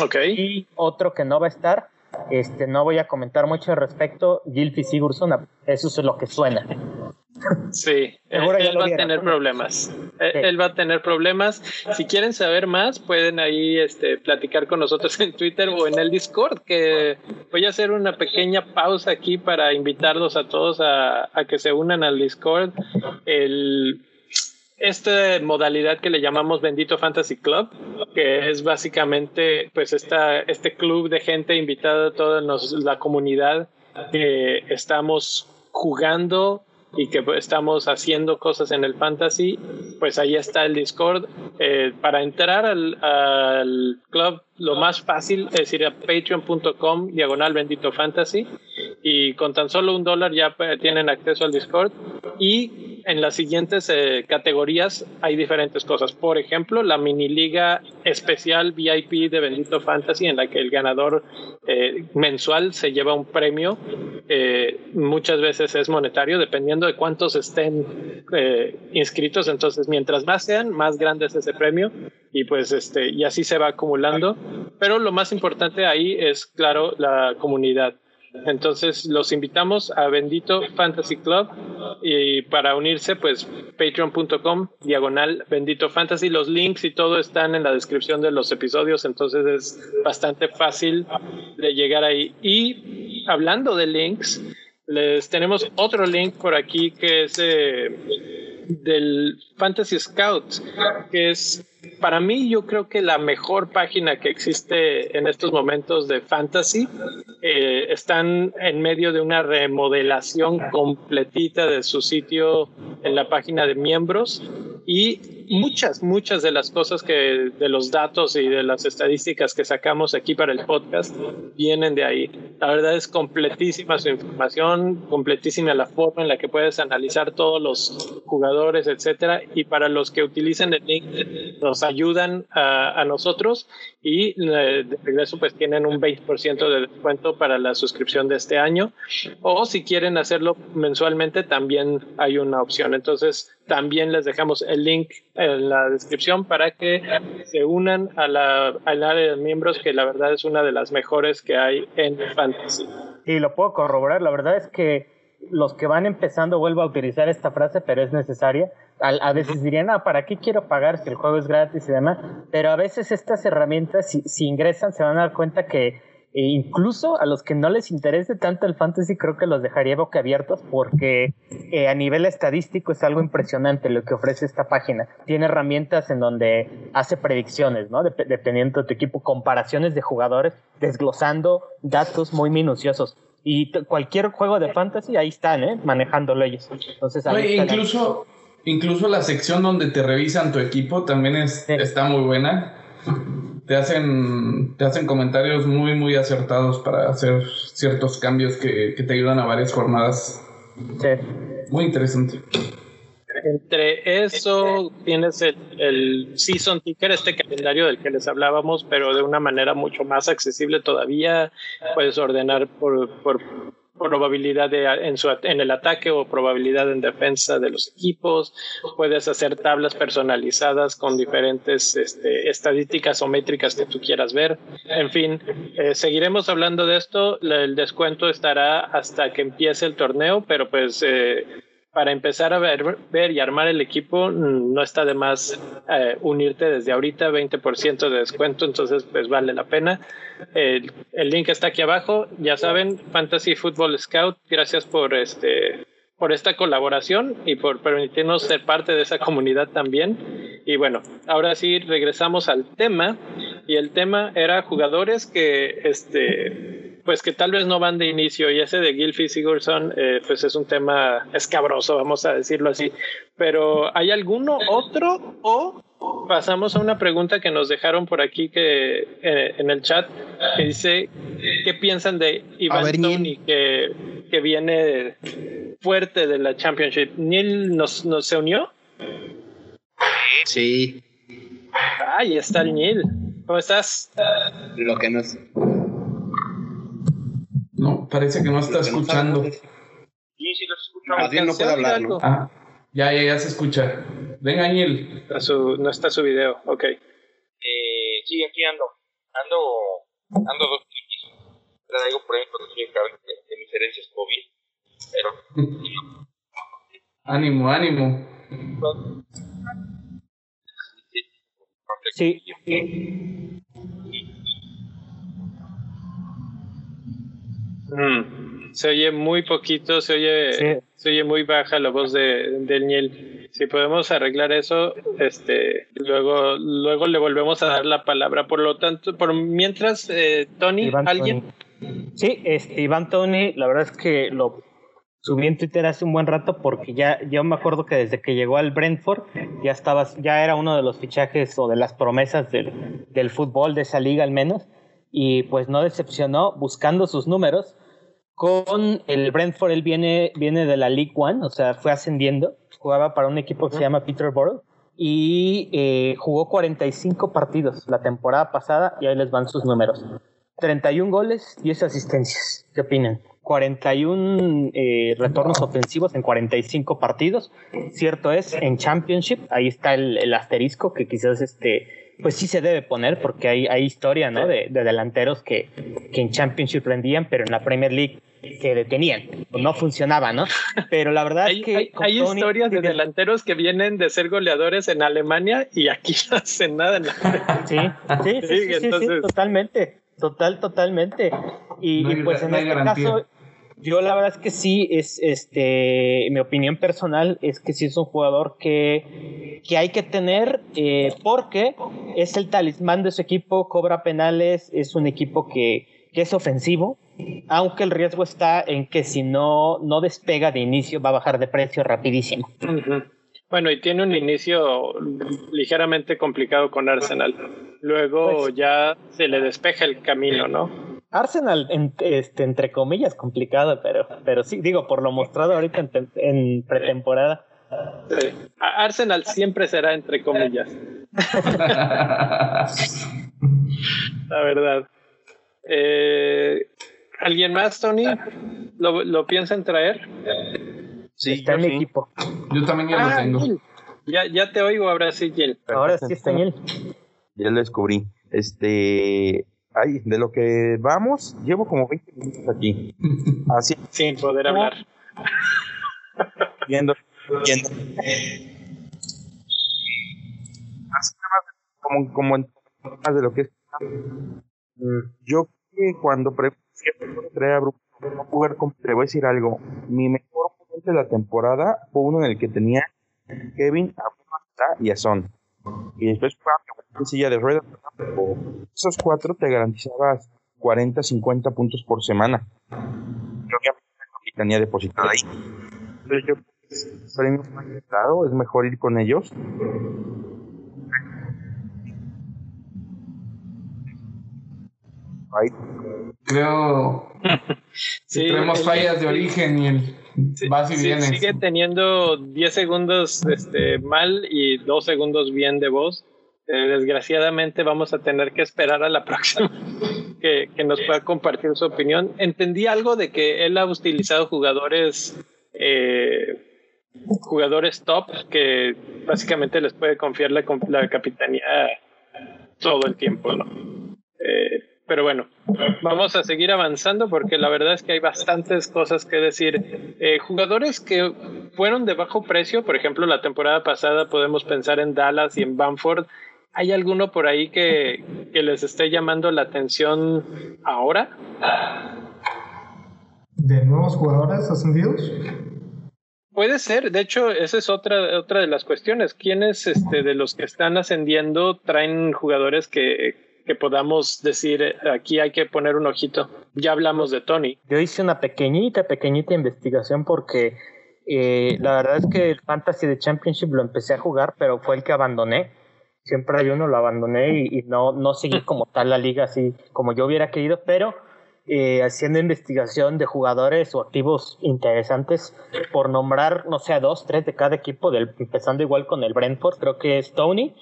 Ok. Y otro que no va a estar, este, no voy a comentar mucho al respecto, Gilfy Sigurdsson, eso es lo que suena. Sí, él, va a tener problemas. Él, va a tener problemas. Si quieren saber más, pueden ahí este, platicar con nosotros en Twitter o en el Discord, que voy a hacer una pequeña pausa aquí para invitarlos a todos a, que se unan al Discord. El, esta modalidad que le llamamos Bendito Fantasy Club, que es básicamente pues esta, este club de gente invitada toda la comunidad que estamos jugando y que estamos haciendo cosas en el fantasy, pues ahí está el Discord. Eh, para entrar al, al, club, lo más fácil es ir a patreon.com diagonal bendito fantasy y con tan solo un dólar ya pues, tienen acceso al Discord y en las siguientes eh, categorías hay diferentes cosas. Por ejemplo, la mini liga especial VIP de Bendito Fantasy en la que el ganador eh, mensual se lleva un premio. Eh, muchas veces es monetario dependiendo de cuántos estén inscritos. Entonces, mientras más sean, más grande es ese premio y pues este y así se va acumulando. Pero lo más importante ahí es claro la comunidad. Entonces los invitamos a Bendito Fantasy Club y para unirse pues patreon.com diagonal Bendito Fantasy. Los links y todo están en la descripción de los episodios, entonces es bastante fácil de llegar ahí. Y hablando de links, les tenemos otro link por aquí que es del Fantasy Scout, que es para mí yo creo que la mejor página que existe en estos momentos de fantasy eh, están en medio de una remodelación completita de su sitio en la página de miembros y muchas, muchas de las cosas que, de los datos y de las estadísticas que sacamos aquí para el podcast vienen de ahí. La verdad es completísima su información, completísima la forma en la que puedes analizar todos los jugadores, etcétera. Y para los que utilicen el link, nos ayudan a, a nosotros y eh, de regreso pues tienen un 20% de descuento para la suscripción de este año o si quieren hacerlo mensualmente también hay una opción entonces también les dejamos el link en la descripción para que se unan a la, al área de miembros, que la verdad es una de las mejores que hay en Fantasy. Y lo puedo corroborar, la verdad es que los que van empezando, vuelvo a utilizar esta frase, pero es necesaria. A, veces dirían, ah, ¿para qué quiero pagar si el juego es gratis y demás? Pero a veces estas herramientas, si, si ingresan, se van a dar cuenta que e incluso a los que no les interese tanto el fantasy, creo que los dejaría boquiabiertos porque eh, a nivel estadístico es algo impresionante lo que ofrece esta página. Tiene herramientas en donde hace predicciones, ¿no? dependiendo de tu equipo, comparaciones de jugadores, desglosando datos muy minuciosos. Y cualquier juego de fantasy, ahí están, ¿eh? Manejándolo ellos. Entonces, incluso, incluso la sección donde te revisan tu equipo también es, está muy buena te hacen, te hacen comentarios muy, muy acertados para hacer ciertos cambios que, te ayudan a varias jornadas. Sí. Muy interesante. Entre eso tienes el, el, Season Ticker, este calendario del que les hablábamos, pero de una manera mucho más accesible todavía. Puedes ordenar por, por probabilidad de, en, su, en el ataque o probabilidad en defensa de los equipos. Puedes hacer tablas personalizadas con diferentes este, estadísticas o métricas que tú quieras ver. En fin, eh, seguiremos hablando de esto. El descuento estará hasta que empiece el torneo, pero pues eh, para empezar a ver, ver y armar el equipo, mm, no está de más eh, unirte desde ahorita, 20% de descuento, entonces pues vale la pena. El, el, link está aquí abajo, ya saben, Fantasy Football Scout, gracias por este por esta colaboración y por permitirnos ser parte de esa comunidad también. Y bueno, ahora sí regresamos al tema y el tema era jugadores que este pues que tal vez no van de inicio y ese de Gilfie Sigurdsson eh, pues es un tema escabroso, vamos a decirlo así. Pero ¿hay alguno otro o pasamos a una pregunta que nos dejaron por aquí que eh, en el chat que dice qué piensan de Ivan Tony que, que viene fuerte de la Championship. ¿Neil nos, nos se unió? Sí. Ahí está el Neil. ¿Cómo estás? Lo que nos no, parece que no está escuchando. sí, sí, lo escucho. Más bien no puede hablar, ¿no? Ah, ya, ya, ya se escucha. Venga, Daniel. no está su video, ok. Eh, sí, aquí ando. Ando, ando dos clics. Traigo por ejemplo de, de mis herencias COVID. Pero. ánimo, ánimo. Sí. Mm, se oye muy poquito, se oye, se oye muy baja la voz de, del Niel. Si podemos arreglar eso, este, luego, luego le volvemos a dar la palabra. Por lo tanto, por mientras, eh, Tony, ¿alguien? Sí, este, Iván Tony, la verdad es que lo subí en Twitter hace un buen rato porque ya yo me acuerdo que desde que llegó al Brentford ya estaba, ya era uno de los fichajes o de las promesas del, del fútbol de esa liga al menos y pues no decepcionó buscando sus números. Con el Brentford él viene, viene de la League One, o sea, fue ascendiendo, jugaba para un equipo que se llama Peterborough y eh, jugó 45 partidos la temporada pasada y ahí les van sus números. 31 goles, 10 asistencias. ¿Qué opinan? 41 eh, retornos ofensivos en 45 partidos. Cierto es, en Championship, ahí está el, el asterisco que quizás este pues sí se debe poner porque hay, hay historia, ¿no? De, delanteros que, que, en Championship rendían, pero en la Premier League que detenían, no funcionaba, ¿no? Pero la verdad es que... Hay, historias de delanteros que vienen de ser goleadores en Alemania y aquí no hacen nada en la... Sí, sí, sí, sí, sí, totalmente, total, totalmente. Y, pues en este caso yo la verdad es que sí, es este, mi opinión personal es que sí es un jugador que, que hay que tener eh, porque es el talismán de su equipo, cobra penales, es un equipo que, que es ofensivo, aunque el riesgo está en que si no, no despega de inicio va a bajar de precio rapidísimo. Bueno, y tiene un inicio ligeramente complicado con Arsenal. Luego pues ya se le despeja el camino, ¿no? Arsenal, este, entre comillas, complicado, pero, pero sí, digo, por lo mostrado ahorita en, pretemporada. Arsenal siempre será entre comillas. La verdad. Eh, ¿Alguien más, Tony? ¿Lo, ¿Lo piensan traer? Sí, está en mi equipo. Yo también ya lo Ah, tengo. Gil. Ya, ya te oigo ahora sí, Gil. Ahora sí está en él. Ya lo descubrí. Este. Ay, de lo que vamos, llevo como 20 minutos aquí. Así, Sin poder hablar. viendo. viendo. Así nada más, como, como en más de lo que es. Mm, Yo que cuando pre traer a cómo- te voy a decir algo. Mi mejor momento de la temporada fue uno en el que tenía Kevin, a y a Son. Y después mi silla de ruedas. Esos cuatro te garantizabas 40, 50 puntos por semana. Y obviamente la capitanía depositada ahí. Entonces yo creo que es premio claro, es mejor ir con ellos. Ahí Creo Sí, que tenemos fallas de origen y el vas y Sí, vienes. sigue teniendo 10 segundos este, mal y 2 segundos bien de voz. Eh, desgraciadamente vamos a tener que esperar a la próxima que, que nos pueda compartir su opinión. Entendí algo de que él ha utilizado jugadores eh, jugadores top que básicamente les puede confiar la, la capitanía todo el tiempo, ¿no? Eh, pero bueno, vamos a seguir avanzando porque la verdad es que hay bastantes cosas que decir. Eh, jugadores que fueron de bajo precio, por ejemplo, la temporada pasada podemos pensar en Dallas y en Bamford. ¿Hay alguno por ahí que, que les esté llamando la atención ahora? ¿De nuevos jugadores ascendidos? Puede ser, de hecho, esa es otra, otra de las cuestiones. ¿Quiénes este, de los que están ascendiendo traen jugadores que, que podamos decir eh, aquí hay que poner un ojito? Ya hablamos de Tony. Yo hice una pequeñita, pequeñita investigación porque eh, la verdad es que el Fantasy de Championship lo empecé a jugar, pero fue el que abandoné. Siempre hay uno, lo abandoné y, y no, no seguí como tal la liga así como yo hubiera querido, pero eh, haciendo investigación de jugadores o activos interesantes, por nombrar, no sé, a dos, tres de cada equipo, del, empezando igual con el Brentford, creo que es Tony,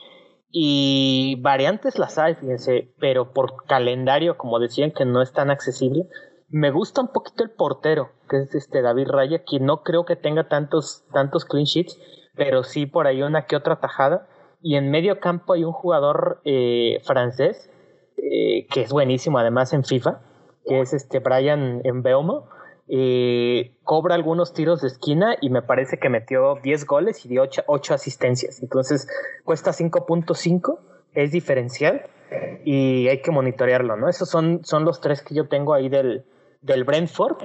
y variantes las hay, fíjense, pero por calendario, como decían, que no es tan accesible. Me gusta un poquito el portero, que es este David Raya, quien no creo que tenga tantos, tantos clean sheets, pero sí por ahí una que otra tajada. Y en medio campo hay un jugador eh, francés, eh, que es buenísimo además en FIFA, que es este Brian Mbeumo. Eh, cobra algunos tiros de esquina y me parece que metió 10 goles y dio 8, 8 asistencias. Entonces cuesta 5.5, es diferencial y hay que monitorearlo, ¿no? Esos son, son los tres que yo tengo ahí del, del Brentford.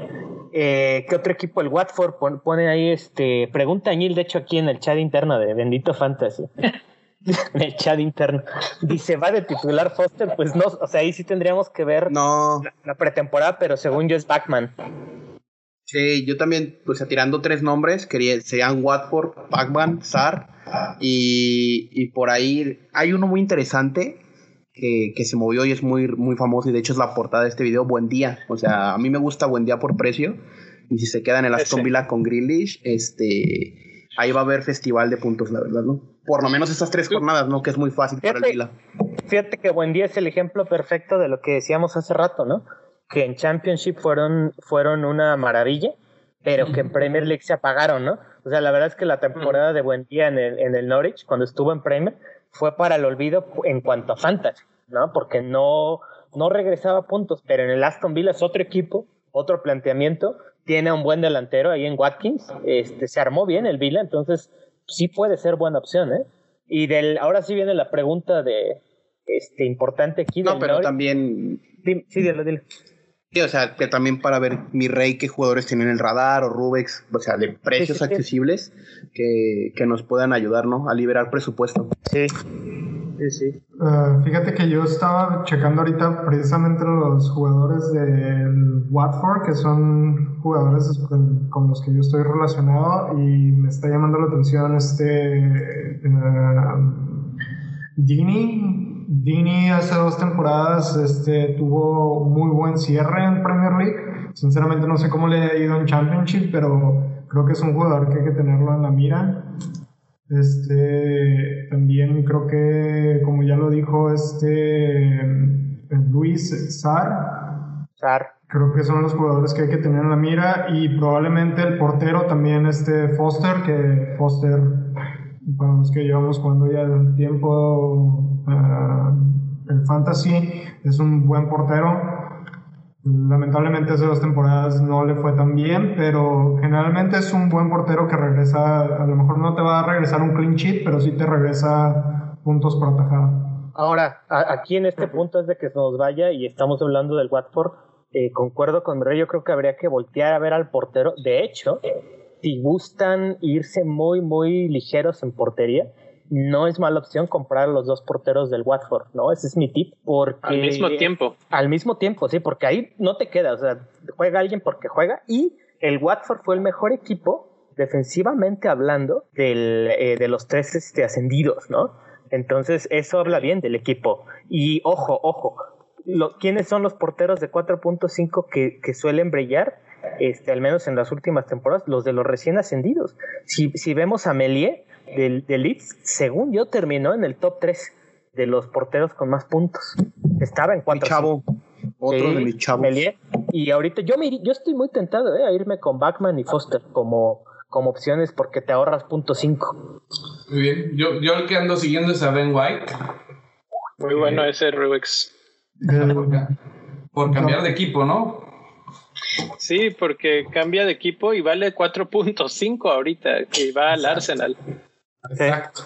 Eh, ¿Qué otro equipo? El Watford pon- pone ahí, este, pregunta Añil, de hecho, aquí en el chat interno de Bendito Fantasy. en el chat interno. Dice, ¿va de titular Foster? Pues no, o sea, ahí sí tendríamos que ver No, la, la pretemporada, pero según yo es Backman. Sí, yo también, pues tirando tres nombres, quería, serían Watford, Pacman, Sar, y, y por ahí hay uno muy interesante que, que se movió y es muy, muy famoso, y de hecho es la portada de este video, Buen Día. O sea, a mí me gusta Buen Día por precio, y si se queda en el Aston. Villa con Grealish, este, ahí va a haber festival de puntos, la verdad, ¿no? Por lo menos esas tres jornadas, ¿no? Que es muy fácil para el Fíjate. Villa. Fíjate que Buen Día es el ejemplo perfecto de lo que decíamos hace rato, ¿no? Que en Championship fueron, fueron una maravilla, pero que en Premier League se apagaron, ¿no? O sea, la verdad es que la temporada de Buen Día en el, en el Norwich, cuando estuvo en Premier, fue para el olvido en cuanto a fantasy, ¿no? Porque no, no regresaba puntos, pero en el Aston Villa es otro equipo, otro planteamiento, tiene un buen delantero ahí en Watkins, este, se armó bien el Villa, entonces sí puede ser buena opción, ¿eh? Y del, ahora sí viene la pregunta de, este, importante aquí. No, pero Norwich. también sí, dilo, dilo. Sí, o sea, que también para ver mi rey qué jugadores tienen el radar o Rubex, o sea, de precios sí, sí. accesibles que, que nos puedan ayudar, ¿no? A liberar presupuesto. Sí. Sí, sí. Eh, fíjate que yo estaba checando ahorita precisamente los jugadores del Watford, que son jugadores con, con los que yo estoy relacionado, y me está llamando la atención este eh, Dini. Dini hace dos temporadas este, tuvo muy buen cierre en Premier League. Sinceramente no sé cómo le ha ido en Championship, pero creo que es un jugador que hay que tenerlo en la mira. Este, también creo que, como ya lo dijo este eh, Luis Sar, Sar. Creo que son los jugadores que hay que tener en la mira y probablemente el portero también este Foster, que Foster, para los que llevamos jugando ya tiempo uh, el fantasy, es un buen portero. Lamentablemente hace dos temporadas no le fue tan bien, pero generalmente es un buen portero que regresa, a lo mejor no te va a regresar un clean sheet, pero sí te regresa puntos por atajada. Ahora, aquí en este punto es de que se nos vaya y estamos hablando del Watford eh, concuerdo con Rey, yo creo que habría que voltear a ver al portero. De hecho, si gustan irse muy, muy ligeros en portería, no es mala opción comprar los dos porteros del Watford, ¿no? Ese es mi tip. Porque, al mismo tiempo. Al mismo tiempo, sí, porque ahí no te queda, o sea, juega alguien porque juega y el Watford fue el mejor equipo defensivamente hablando del, eh, de los tres este, ascendidos, ¿no? Entonces, eso habla bien del equipo. Y ojo, ojo, ¿quiénes son los porteros de 4.5 que, que, suelen brillar? Este, al menos en las últimas temporadas, los de los recién ascendidos. Si, si vemos a Melier del, del Leeds, según yo, terminó en el top 3 de los porteros con más puntos. Estaba en 4. chavo, otro de mis chavos. Melier. Y ahorita yo, me, yo estoy muy tentado eh, a irme con Backman y Foster como, como opciones porque te ahorras punto 5. Muy bien. Yo, yo el que ando siguiendo es a Ben White. Muy bueno ese Rubix. Por cambiar de equipo, ¿no? Sí, porque cambia de equipo y vale 4.5 ahorita, que va al Arsenal. Exacto.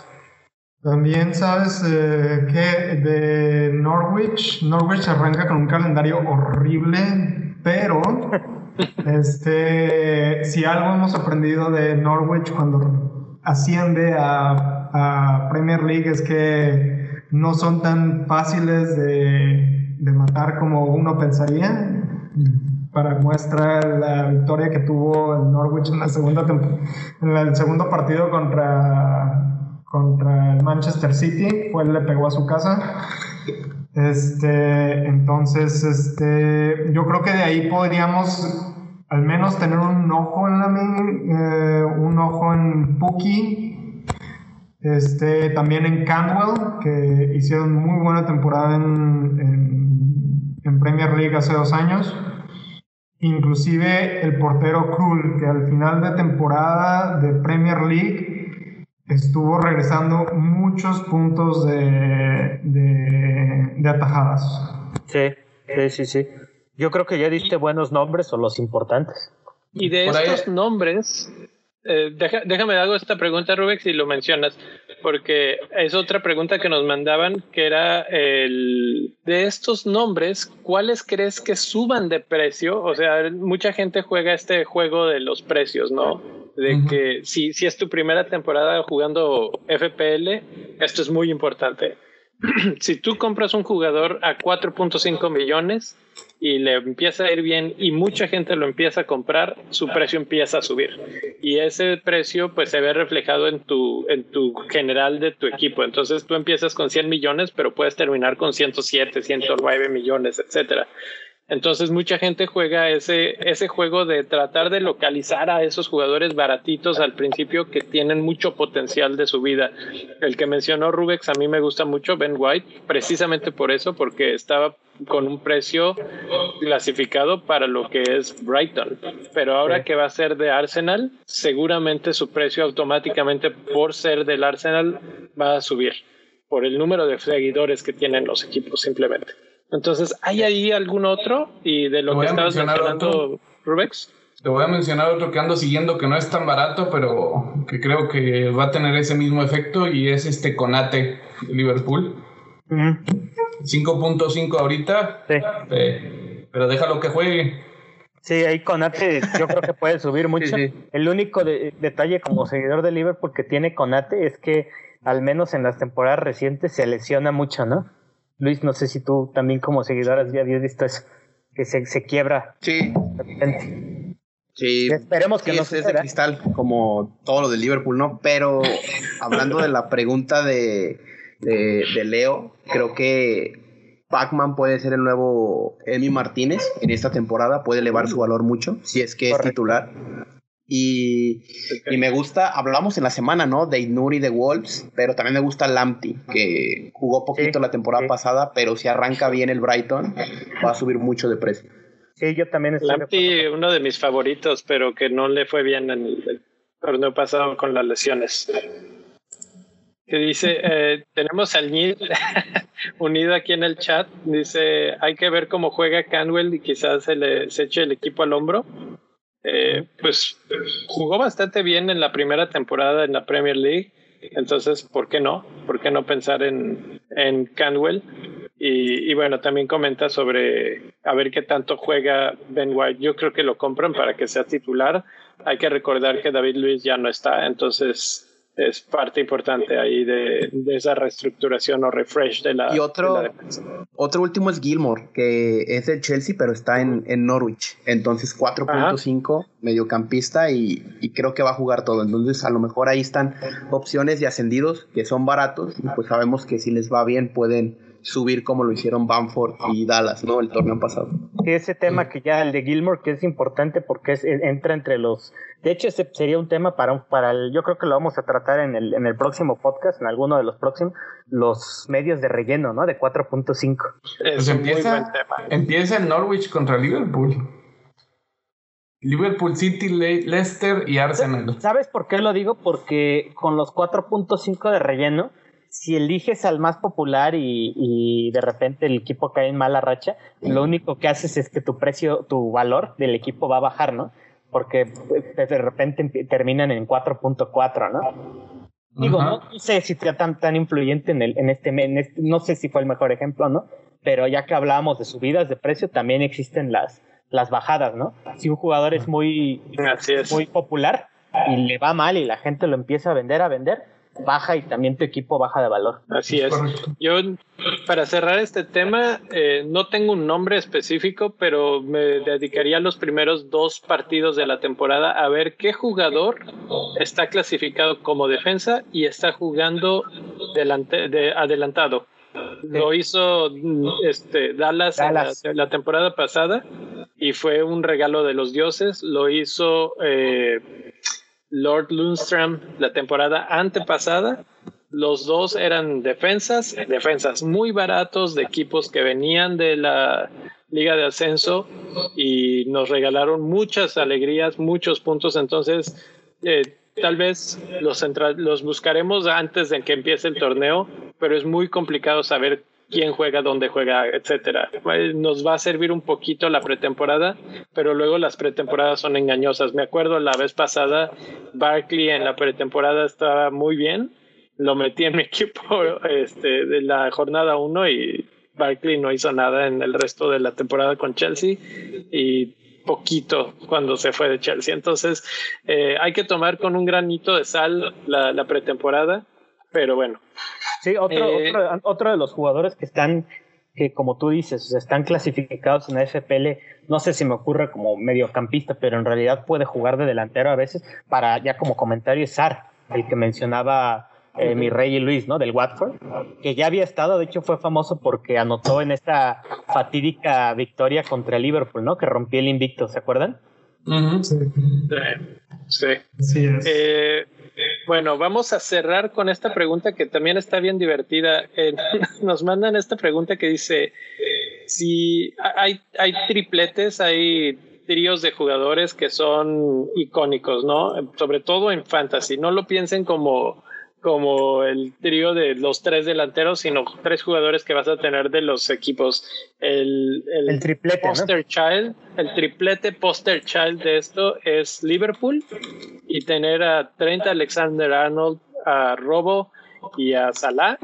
También sabes eh, que de Norwich, Norwich arranca con un calendario horrible, pero este, si algo hemos aprendido de Norwich cuando asciende a, a Premier League es que no son tan fáciles de de matar como uno pensaría. Para muestra la victoria que tuvo el Norwich en la segunda en el segundo partido contra, contra el Manchester City, fue él le pegó a su casa. Este, entonces, este, yo creo que de ahí podríamos al menos tener un ojo en la eh, un ojo en Puki, este, también en Canwell, que hicieron muy buena temporada en en Premier League hace dos años. Inclusive el portero Krul, que al final de temporada de Premier League estuvo regresando muchos puntos de, de, atajadas. Sí, sí, sí, sí. Yo creo que ya diste buenos nombres o los importantes. Y de estos nombres, eh, déjame hago esta pregunta, Rubex, si lo mencionas, porque es otra pregunta que nos mandaban, que era el de estos nombres, ¿cuáles crees que suban de precio? O sea, mucha gente juega este juego de los precios, ¿no? De que si, si es tu primera temporada jugando FPL, esto es muy importante. si tú compras un jugador a 4.5 millones, y le empieza a ir bien y mucha gente lo empieza a comprar, su precio empieza a subir. Y ese precio pues se ve reflejado en tu, en tu general de tu equipo. Entonces tú empiezas con 100 millones, pero puedes terminar con 107, 109 millones, etcétera. Entonces mucha gente juega ese, ese juego de tratar de localizar a esos jugadores baratitos al principio que tienen mucho potencial de su vida. El que mencionó Rubex a mí me gusta mucho, Ben White, precisamente por eso, porque estaba con un precio clasificado para lo que es Brighton. Pero ahora que va a ser de Arsenal, seguramente su precio automáticamente por ser del Arsenal va a subir por el número de seguidores que tienen los equipos simplemente. Entonces, ¿hay ahí algún otro? Y de lo que estabas mencionando, Rubex. Te voy a mencionar otro que ando siguiendo que no es tan barato, pero que creo que va a tener ese mismo efecto y es este Conate de Liverpool. 5.5 ahorita. Sí. pero déjalo que juegue. Sí, ahí Conate yo creo que puede subir mucho. El único detalle como seguidor de Liverpool que tiene Conate es que al menos en las temporadas recientes se lesiona mucho, ¿no? Luis, no sé si tú también como seguidor ya habías visto eso, que se, se quiebra. Sí. Sí, esperemos que no es, de cristal, como todo lo de Liverpool, ¿no? Pero hablando de la pregunta de, de, Leo, creo que Pac-Man puede ser el nuevo Emi Martínez en esta temporada, puede elevar su valor mucho, si es que es titular. Y, y, me gusta, hablamos en la semana, ¿no? De Inuri de Wolves, pero también me gusta Lamptey, que jugó poquito la temporada pasada, pero si arranca bien el Brighton, va a subir mucho de precio. Sí, yo también estoy Lamptey, uno de mis favoritos, pero que no le fue bien en el, el torneo pasado con las lesiones. Que dice, eh, tenemos al Nil unido aquí en el chat. Dice, hay que ver cómo juega Canwell y quizás se le se eche el equipo al hombro. Eh, pues jugó bastante bien en la primera temporada en la Premier League. Entonces, ¿por qué no? ¿Por qué no pensar en, en Canwell? Y, y bueno, también comenta sobre a ver qué tanto juega Ben White. Yo creo que lo compran para que sea titular. Hay que recordar que David Luis ya no está, entonces es parte importante ahí de, de esa reestructuración o refresh de la, Y otro- de la defensa. Otro último es Gilmore, que es de Chelsea, pero está en, en Norwich. Entonces 4.5, mediocampista, y, y creo que va a jugar todo. Entonces a lo mejor ahí están opciones de ascendidos que son baratos, y pues sabemos que si les va bien pueden subir como lo hicieron Bamford y Dallas, ¿no? El torneo pasado. Sí, ese tema que ya el de Gilmore que es importante porque es, es- entra entre los de hecho ese sería un tema para un, para el yo creo que lo vamos a tratar en el en el próximo podcast en alguno de los próximos los medios de relleno no de 4.5 Es Pues un muy empieza, buen tema. empieza en Norwich contra Liverpool. Liverpool City, Le- Leicester y Arsenal. ¿Sabes por qué lo digo? Porque con los 4.5 de relleno, si eliges al más popular y, y de repente el equipo cae en mala racha, lo único que haces es que tu precio, tu valor del equipo va a bajar, ¿no? Porque pues, de repente terminan en 4.4, ¿no? Digo, no, no sé si sea tan, tan influyente en, el, en, este, en este, no sé si fue el mejor ejemplo, ¿no? Pero ya que hablábamos de subidas de precio, también existen las, las bajadas, ¿no? Si un jugador es muy, Así es. muy popular y le va mal y la gente lo empieza a vender, a vender, baja y también tu equipo baja de valor. Así es. Yo, para cerrar este tema, eh, no tengo un nombre específico, pero me dedicaría los primeros dos partidos de la temporada a ver qué jugador está clasificado como defensa y está jugando delante, de, adelantado. Lo hizo este, Dallas, en Dallas. la, la temporada pasada y fue un regalo de los dioses. Lo hizo eh, Lord Lundstrom la temporada antepasada. Los dos eran defensas, defensas muy baratos de equipos que venían de la Liga de Ascenso y nos regalaron muchas alegrías, muchos puntos. Entonces, eh, tal vez los, los buscaremos antes de que empiece el torneo, pero es muy complicado saber quién juega, dónde juega, etcétera. Eh, Nos va a servir un poquito la pretemporada, pero luego las pretemporadas son engañosas. Me acuerdo la vez pasada, Barkley en la pretemporada estaba muy bien, lo metí en mi equipo este, de la jornada 1 y Barkley no hizo nada en el resto de la temporada con Chelsea y poquito cuando se fue de Chelsea. Entonces eh, hay que tomar con un granito de sal la, la pretemporada, pero bueno, Sí, otro, Eh, otro, otro de los jugadores que están, que como tú dices, o sea, están clasificados en la FPL, no sé si me ocurre como mediocampista, pero en realidad puede jugar de delantero a veces, para ya como comentario es Sar, el que mencionaba eh, mi rey y Luis, ¿no? Del Watford, que ya había estado, de hecho fue famoso porque anotó en esta fatídica victoria contra el Liverpool, ¿no? Que rompió el invicto, ¿se acuerdan? Ujú. Sí, sí. así es. Eh, bueno, vamos a cerrar con esta pregunta que también está bien divertida. Eh, nos mandan esta pregunta que dice, si hay, hay tripletes, hay tríos de jugadores que son icónicos, ¿no? Sobre todo en fantasy. No lo piensen como, como el trío de los tres delanteros, sino tres jugadores que vas a tener de los equipos. El, el, El triplete, ¿no? poster child, el triplete poster child de esto es Liverpool y tener a Trent Alexander Arnold, a Robo y a Salah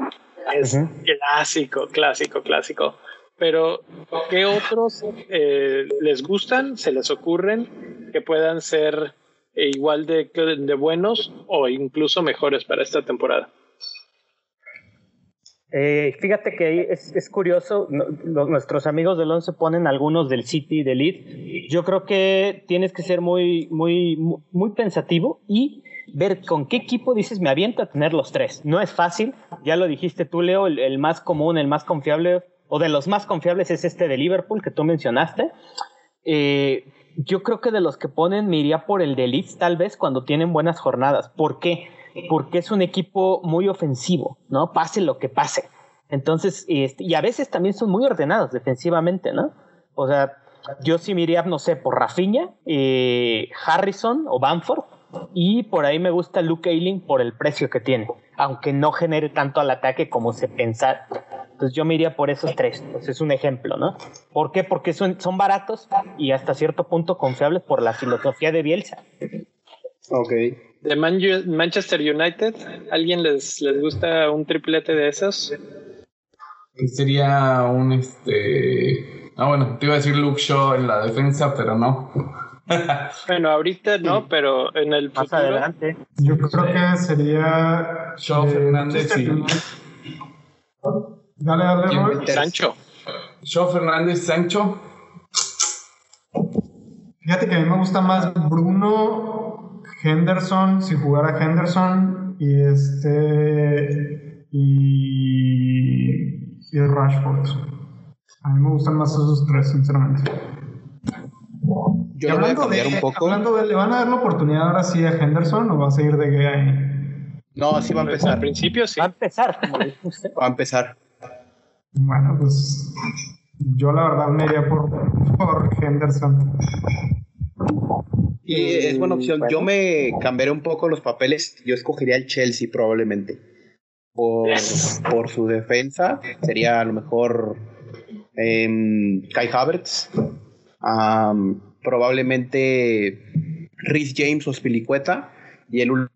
es clásico, clásico, clásico. Pero, ¿qué otros eh, les gustan, se les ocurren que puedan ser igual de, de buenos o incluso mejores para esta temporada? Eh, fíjate que es, es curioso, nuestros amigos del 11 ponen algunos del City y del Leeds. Yo creo que tienes que ser muy, muy, muy pensativo y ver con qué equipo dices me aviento a tener los tres. No es fácil, ya lo dijiste tú, Leo, el, el más común, el más confiable, o de los más confiables es este de Liverpool que tú mencionaste. Eh, yo creo que de los que ponen me iría por el de Leeds tal vez cuando tienen buenas jornadas. ¿Por qué? Porque es un equipo muy ofensivo, ¿no? Pase lo que pase. Entonces, este, y a veces también son muy ordenados defensivamente, ¿no? O sea, yo sí me iría, no sé, por Rafinha, eh, Harrison o Bamford. Y por ahí me gusta Luke Ayling por el precio que tiene, aunque no genere tanto al ataque como se pensara. Entonces yo me iría por esos tres. Pues es un ejemplo, ¿no? ¿Por qué? Porque son, son baratos y hasta cierto punto confiables por la filosofía de Bielsa. Ok. De Man- Manchester United, ¿alguien les, les gusta un triplete de esos? Sería un este. Ah, bueno, te iba a decir Luke Shaw en la defensa, pero no. Bueno, ahorita no, pero en el Más futuro. adelante. Yo creo que sería. Shaw, eh, Fernández y-. Dale, dale. Roy. Sancho. Shaw Fernández Sancho. Fíjate que a mí me gusta más Bruno Henderson, si jugara Henderson, y este. y. y Rashford. A mí me gustan más esos tres, sinceramente. Yo Y lo voy a hablando cambiar de- un poco. Hablando de, ¿le van a dar la oportunidad ahora sí a Henderson o va a seguir de gay ahí? No, sí va a Al empezar. principio sí. Va a empezar, como dijo usted. Va a empezar. Bueno, pues. Yo la verdad me iría por, por Henderson. Y es buena opción. Bueno. Yo me cambiaré un poco los papeles. Yo escogería el Chelsea probablemente. Por, por su defensa. Sería a lo mejor em, Kai Havertz. Probablemente Rhys James o Spilicueta. Y el último,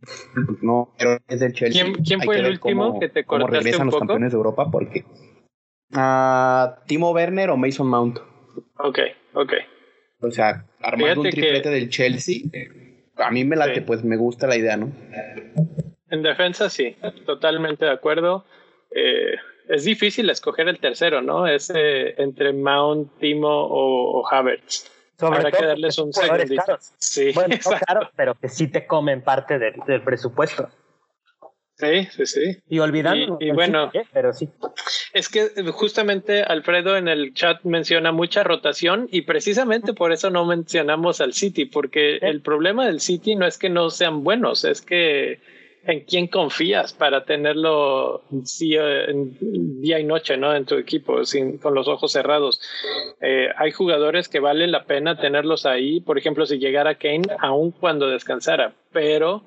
no, pero es del Chelsea. ¿Quién- fue el último cómo- que te cortaste regresan un los poco? campeones de Europa porque ah, Timo Werner o Mason Mount. Ok, ok. O sea, armando un que- triplete del Chelsea. A mí me late, Sí. pues me gusta la idea, ¿no? En defensa sí, totalmente de acuerdo. Eh, es difícil escoger el tercero, ¿no? Es eh, entre Mount, Timo o, o Havertz. Sobre Habrá todo que darles un segundito. caros. Sí, Bueno, no caros, pero que sí te comen parte del, del presupuesto. Sí, sí, sí. Y olvidando. Y- y bueno. pero sí. Es que eh, justamente Alfredo en el chat menciona mucha rotación y precisamente por eso no mencionamos al City, porque el problema del City no es que no sean buenos, es que en quién confías para tenerlo eh, día y noche, ¿no? En tu equipo, sin, con los ojos cerrados. Eh, hay jugadores que vale la pena tenerlos ahí, por ejemplo, si llegara Kane, aun cuando descansara, pero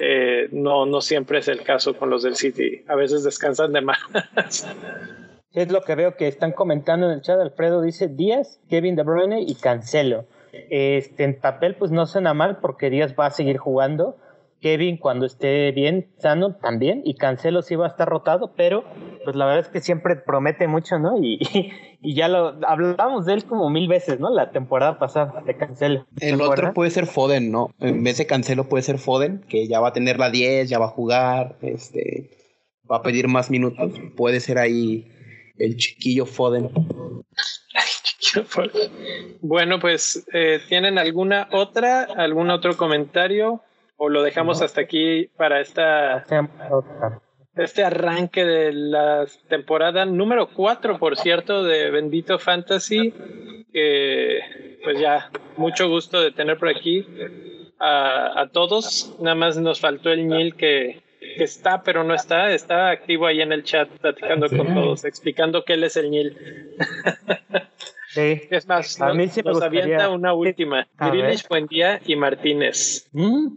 eh, no, no siempre es el caso con los del City. A veces descansan de más. Es lo que veo que están comentando en el chat. Alfredo dice Díaz, Kevin De Bruyne y Cancelo. Este, en papel, pues no suena mal porque Díaz va a seguir jugando. Kevin, cuando esté bien, sano, también. Y Cancelo sí va a estar rotado, pero pues la verdad es que siempre promete mucho, ¿no? Y, y ya lo hablamos de él como mil veces, ¿no? La temporada pasada de Cancelo. ¿te El otro acuerdas? puede ser Foden, ¿no? En vez de Cancelo puede ser Foden, que ya va a tener la 10, ya va a jugar, este, va a pedir más minutos. Puede ser ahí el chiquillo Foden. Bueno, pues, eh, ¿tienen alguna otra, algún otro comentario? ¿O lo dejamos hasta aquí para esta, este arranque de la temporada número 4, por cierto, de Bendito Fantasy? Que, pues ya, mucho gusto de tener por aquí a, a todos. Nada más nos faltó el Nil que, que está, pero no está. Está activo ahí en el chat platicando con todos, explicando que él es el Nil. Sí. Es más, A nos, mí sí me nos gustaría- avienta una última. A Grealish, ver. Buendía y Martínez. Mm,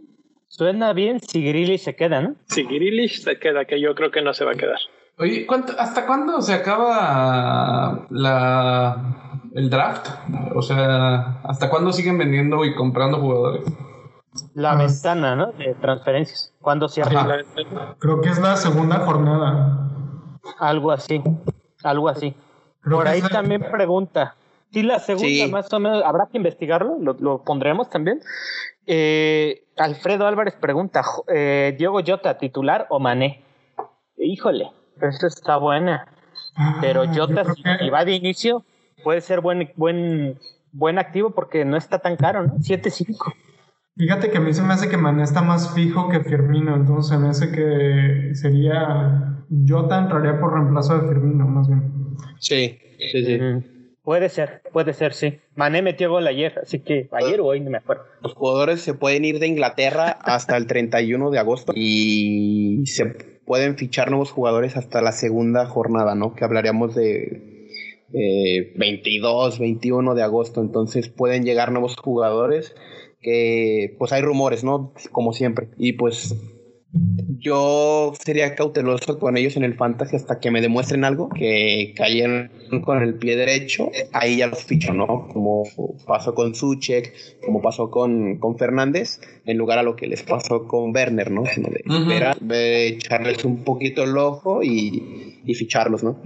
suena bien si se queda, ¿no? Si Grealish se queda, que yo creo que no se va a quedar. Oye, ¿cuánto- ¿hasta cuándo se acaba la, el draft? O sea, ¿hasta cuándo siguen vendiendo y comprando jugadores? La Ah. ventana, ¿no? De transferencias. ¿Cuándo cierra? Ajá. La- Creo que es la segunda jornada. Algo así. Algo así. Creo Por ahí la- también pregunta. Sí, la segunda Sí. más o menos, habrá que investigarlo, lo, lo pondremos también. Eh, Alfredo Álvarez pregunta, eh, ¿Diogo Jota titular o Mané? Híjole, esa está buena. Pero Ah, Jota, si, que- va de inicio, puede ser buen, buen, buen activo porque no está tan caro, ¿no? 7-5. Fíjate que a mí se me hace que Mané está más fijo que Firmino, entonces se me hace que sería. Jota entraría por reemplazo de Firmino, más bien. Sí, sí, sí. Mm, Puede ser, puede ser, sí. Mané metió gol ayer, así que ayer o hoy no me acuerdo. Los jugadores se pueden ir de Inglaterra hasta el 31 de agosto y se pueden fichar nuevos jugadores hasta la segunda jornada, ¿no? Que hablaríamos de, eh, 22, 21 de agosto, entonces pueden llegar nuevos jugadores que pues hay rumores, ¿no? Como siempre. Y pues yo sería cauteloso con ellos en el fantasy hasta que me demuestren algo, que cayeron con el pie derecho, ahí ya los ficho, ¿no? Como pasó con Suchek, como pasó con, con Fernández, en lugar a lo que les pasó con Werner, ¿no? Sino de esperar, de echarles un poquito el ojo y, y ficharlos, ¿no?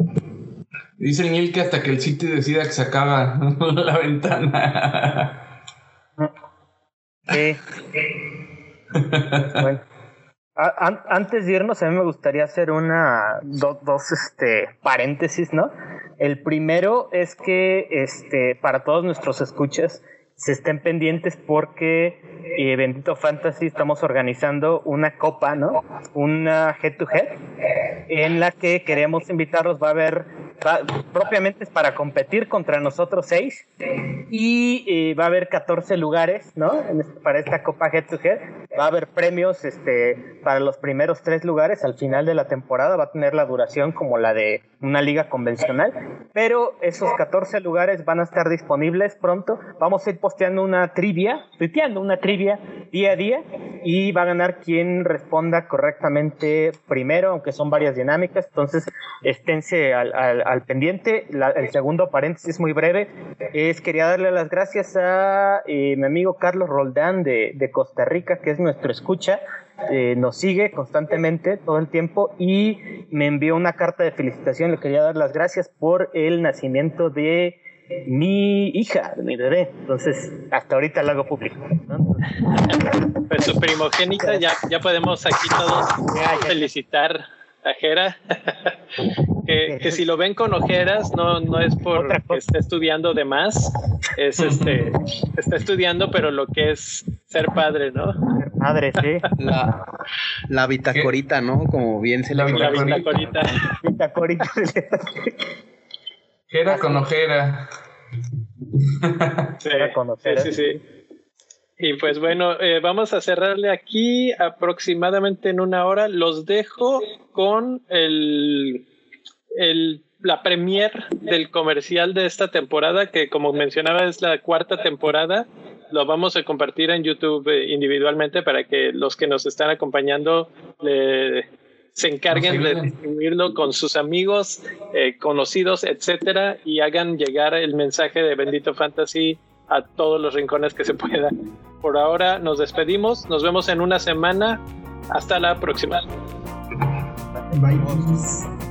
Dice Neil que hasta que el City decida que se acaba la ventana. Sí. bueno. Antes de irnos, a mí me gustaría hacer una dos este paréntesis, ¿no? El primero es que este para todos nuestros escuchas se estén pendientes porque eh, Bendito Fantasy estamos organizando una copa, ¿no? Una head to head en la que queremos invitarlos. Va a haber, propiamente es para competir contra nosotros seis y eh, va a haber 14 lugares, ¿no? para esta copa head to head. Va a haber premios este, para los primeros tres lugares al final de la temporada. Va a tener la duración como la de una liga convencional, pero esos 14 lugares van a estar disponibles pronto. Vamos a ir posteando una trivia, tuiteando una trivia día a día y va a ganar quien responda correctamente primero, aunque son varias dinámicas. Entonces, esténse al, al, pendiente. el segundo paréntesis muy breve es quería darle las gracias a eh, mi amigo Carlos Roldán de, de Costa Rica, que es nuestro escucha. Eh, nos sigue constantemente todo el tiempo y me envió una carta de felicitación. Le quería dar las gracias por el nacimiento de mi hija, mi bebé. Entonces, hasta ahorita lo hago público. Pues su primogénita, ya, ya podemos aquí todos felicitar a Jera. que, si lo ven con ojeras, no, no es por que esté estudiando de más, es este, está estudiando, pero lo que es ser padre, ¿no? Ser padre, sí. La, la bitacorita, ¿no? Como bien se la, la bitacorita. Bitacorita. Jera con ojera. Sí, sí, sí, Y pues bueno, eh, vamos a cerrarle aquí aproximadamente en una hora. Los dejo con el, el, la premier del comercial de esta temporada, que como mencionaba es la cuarta temporada. Lo vamos a compartir en YouTube eh, individualmente para que los que nos están acompañando le se encarguen de distribuirlo con sus amigos, eh, conocidos, etcétera, y hagan llegar el mensaje de Bendito Fantasy a todos los rincones que se pueda. Por ahora nos despedimos, nos vemos en una semana. Hasta la próxima. Bye.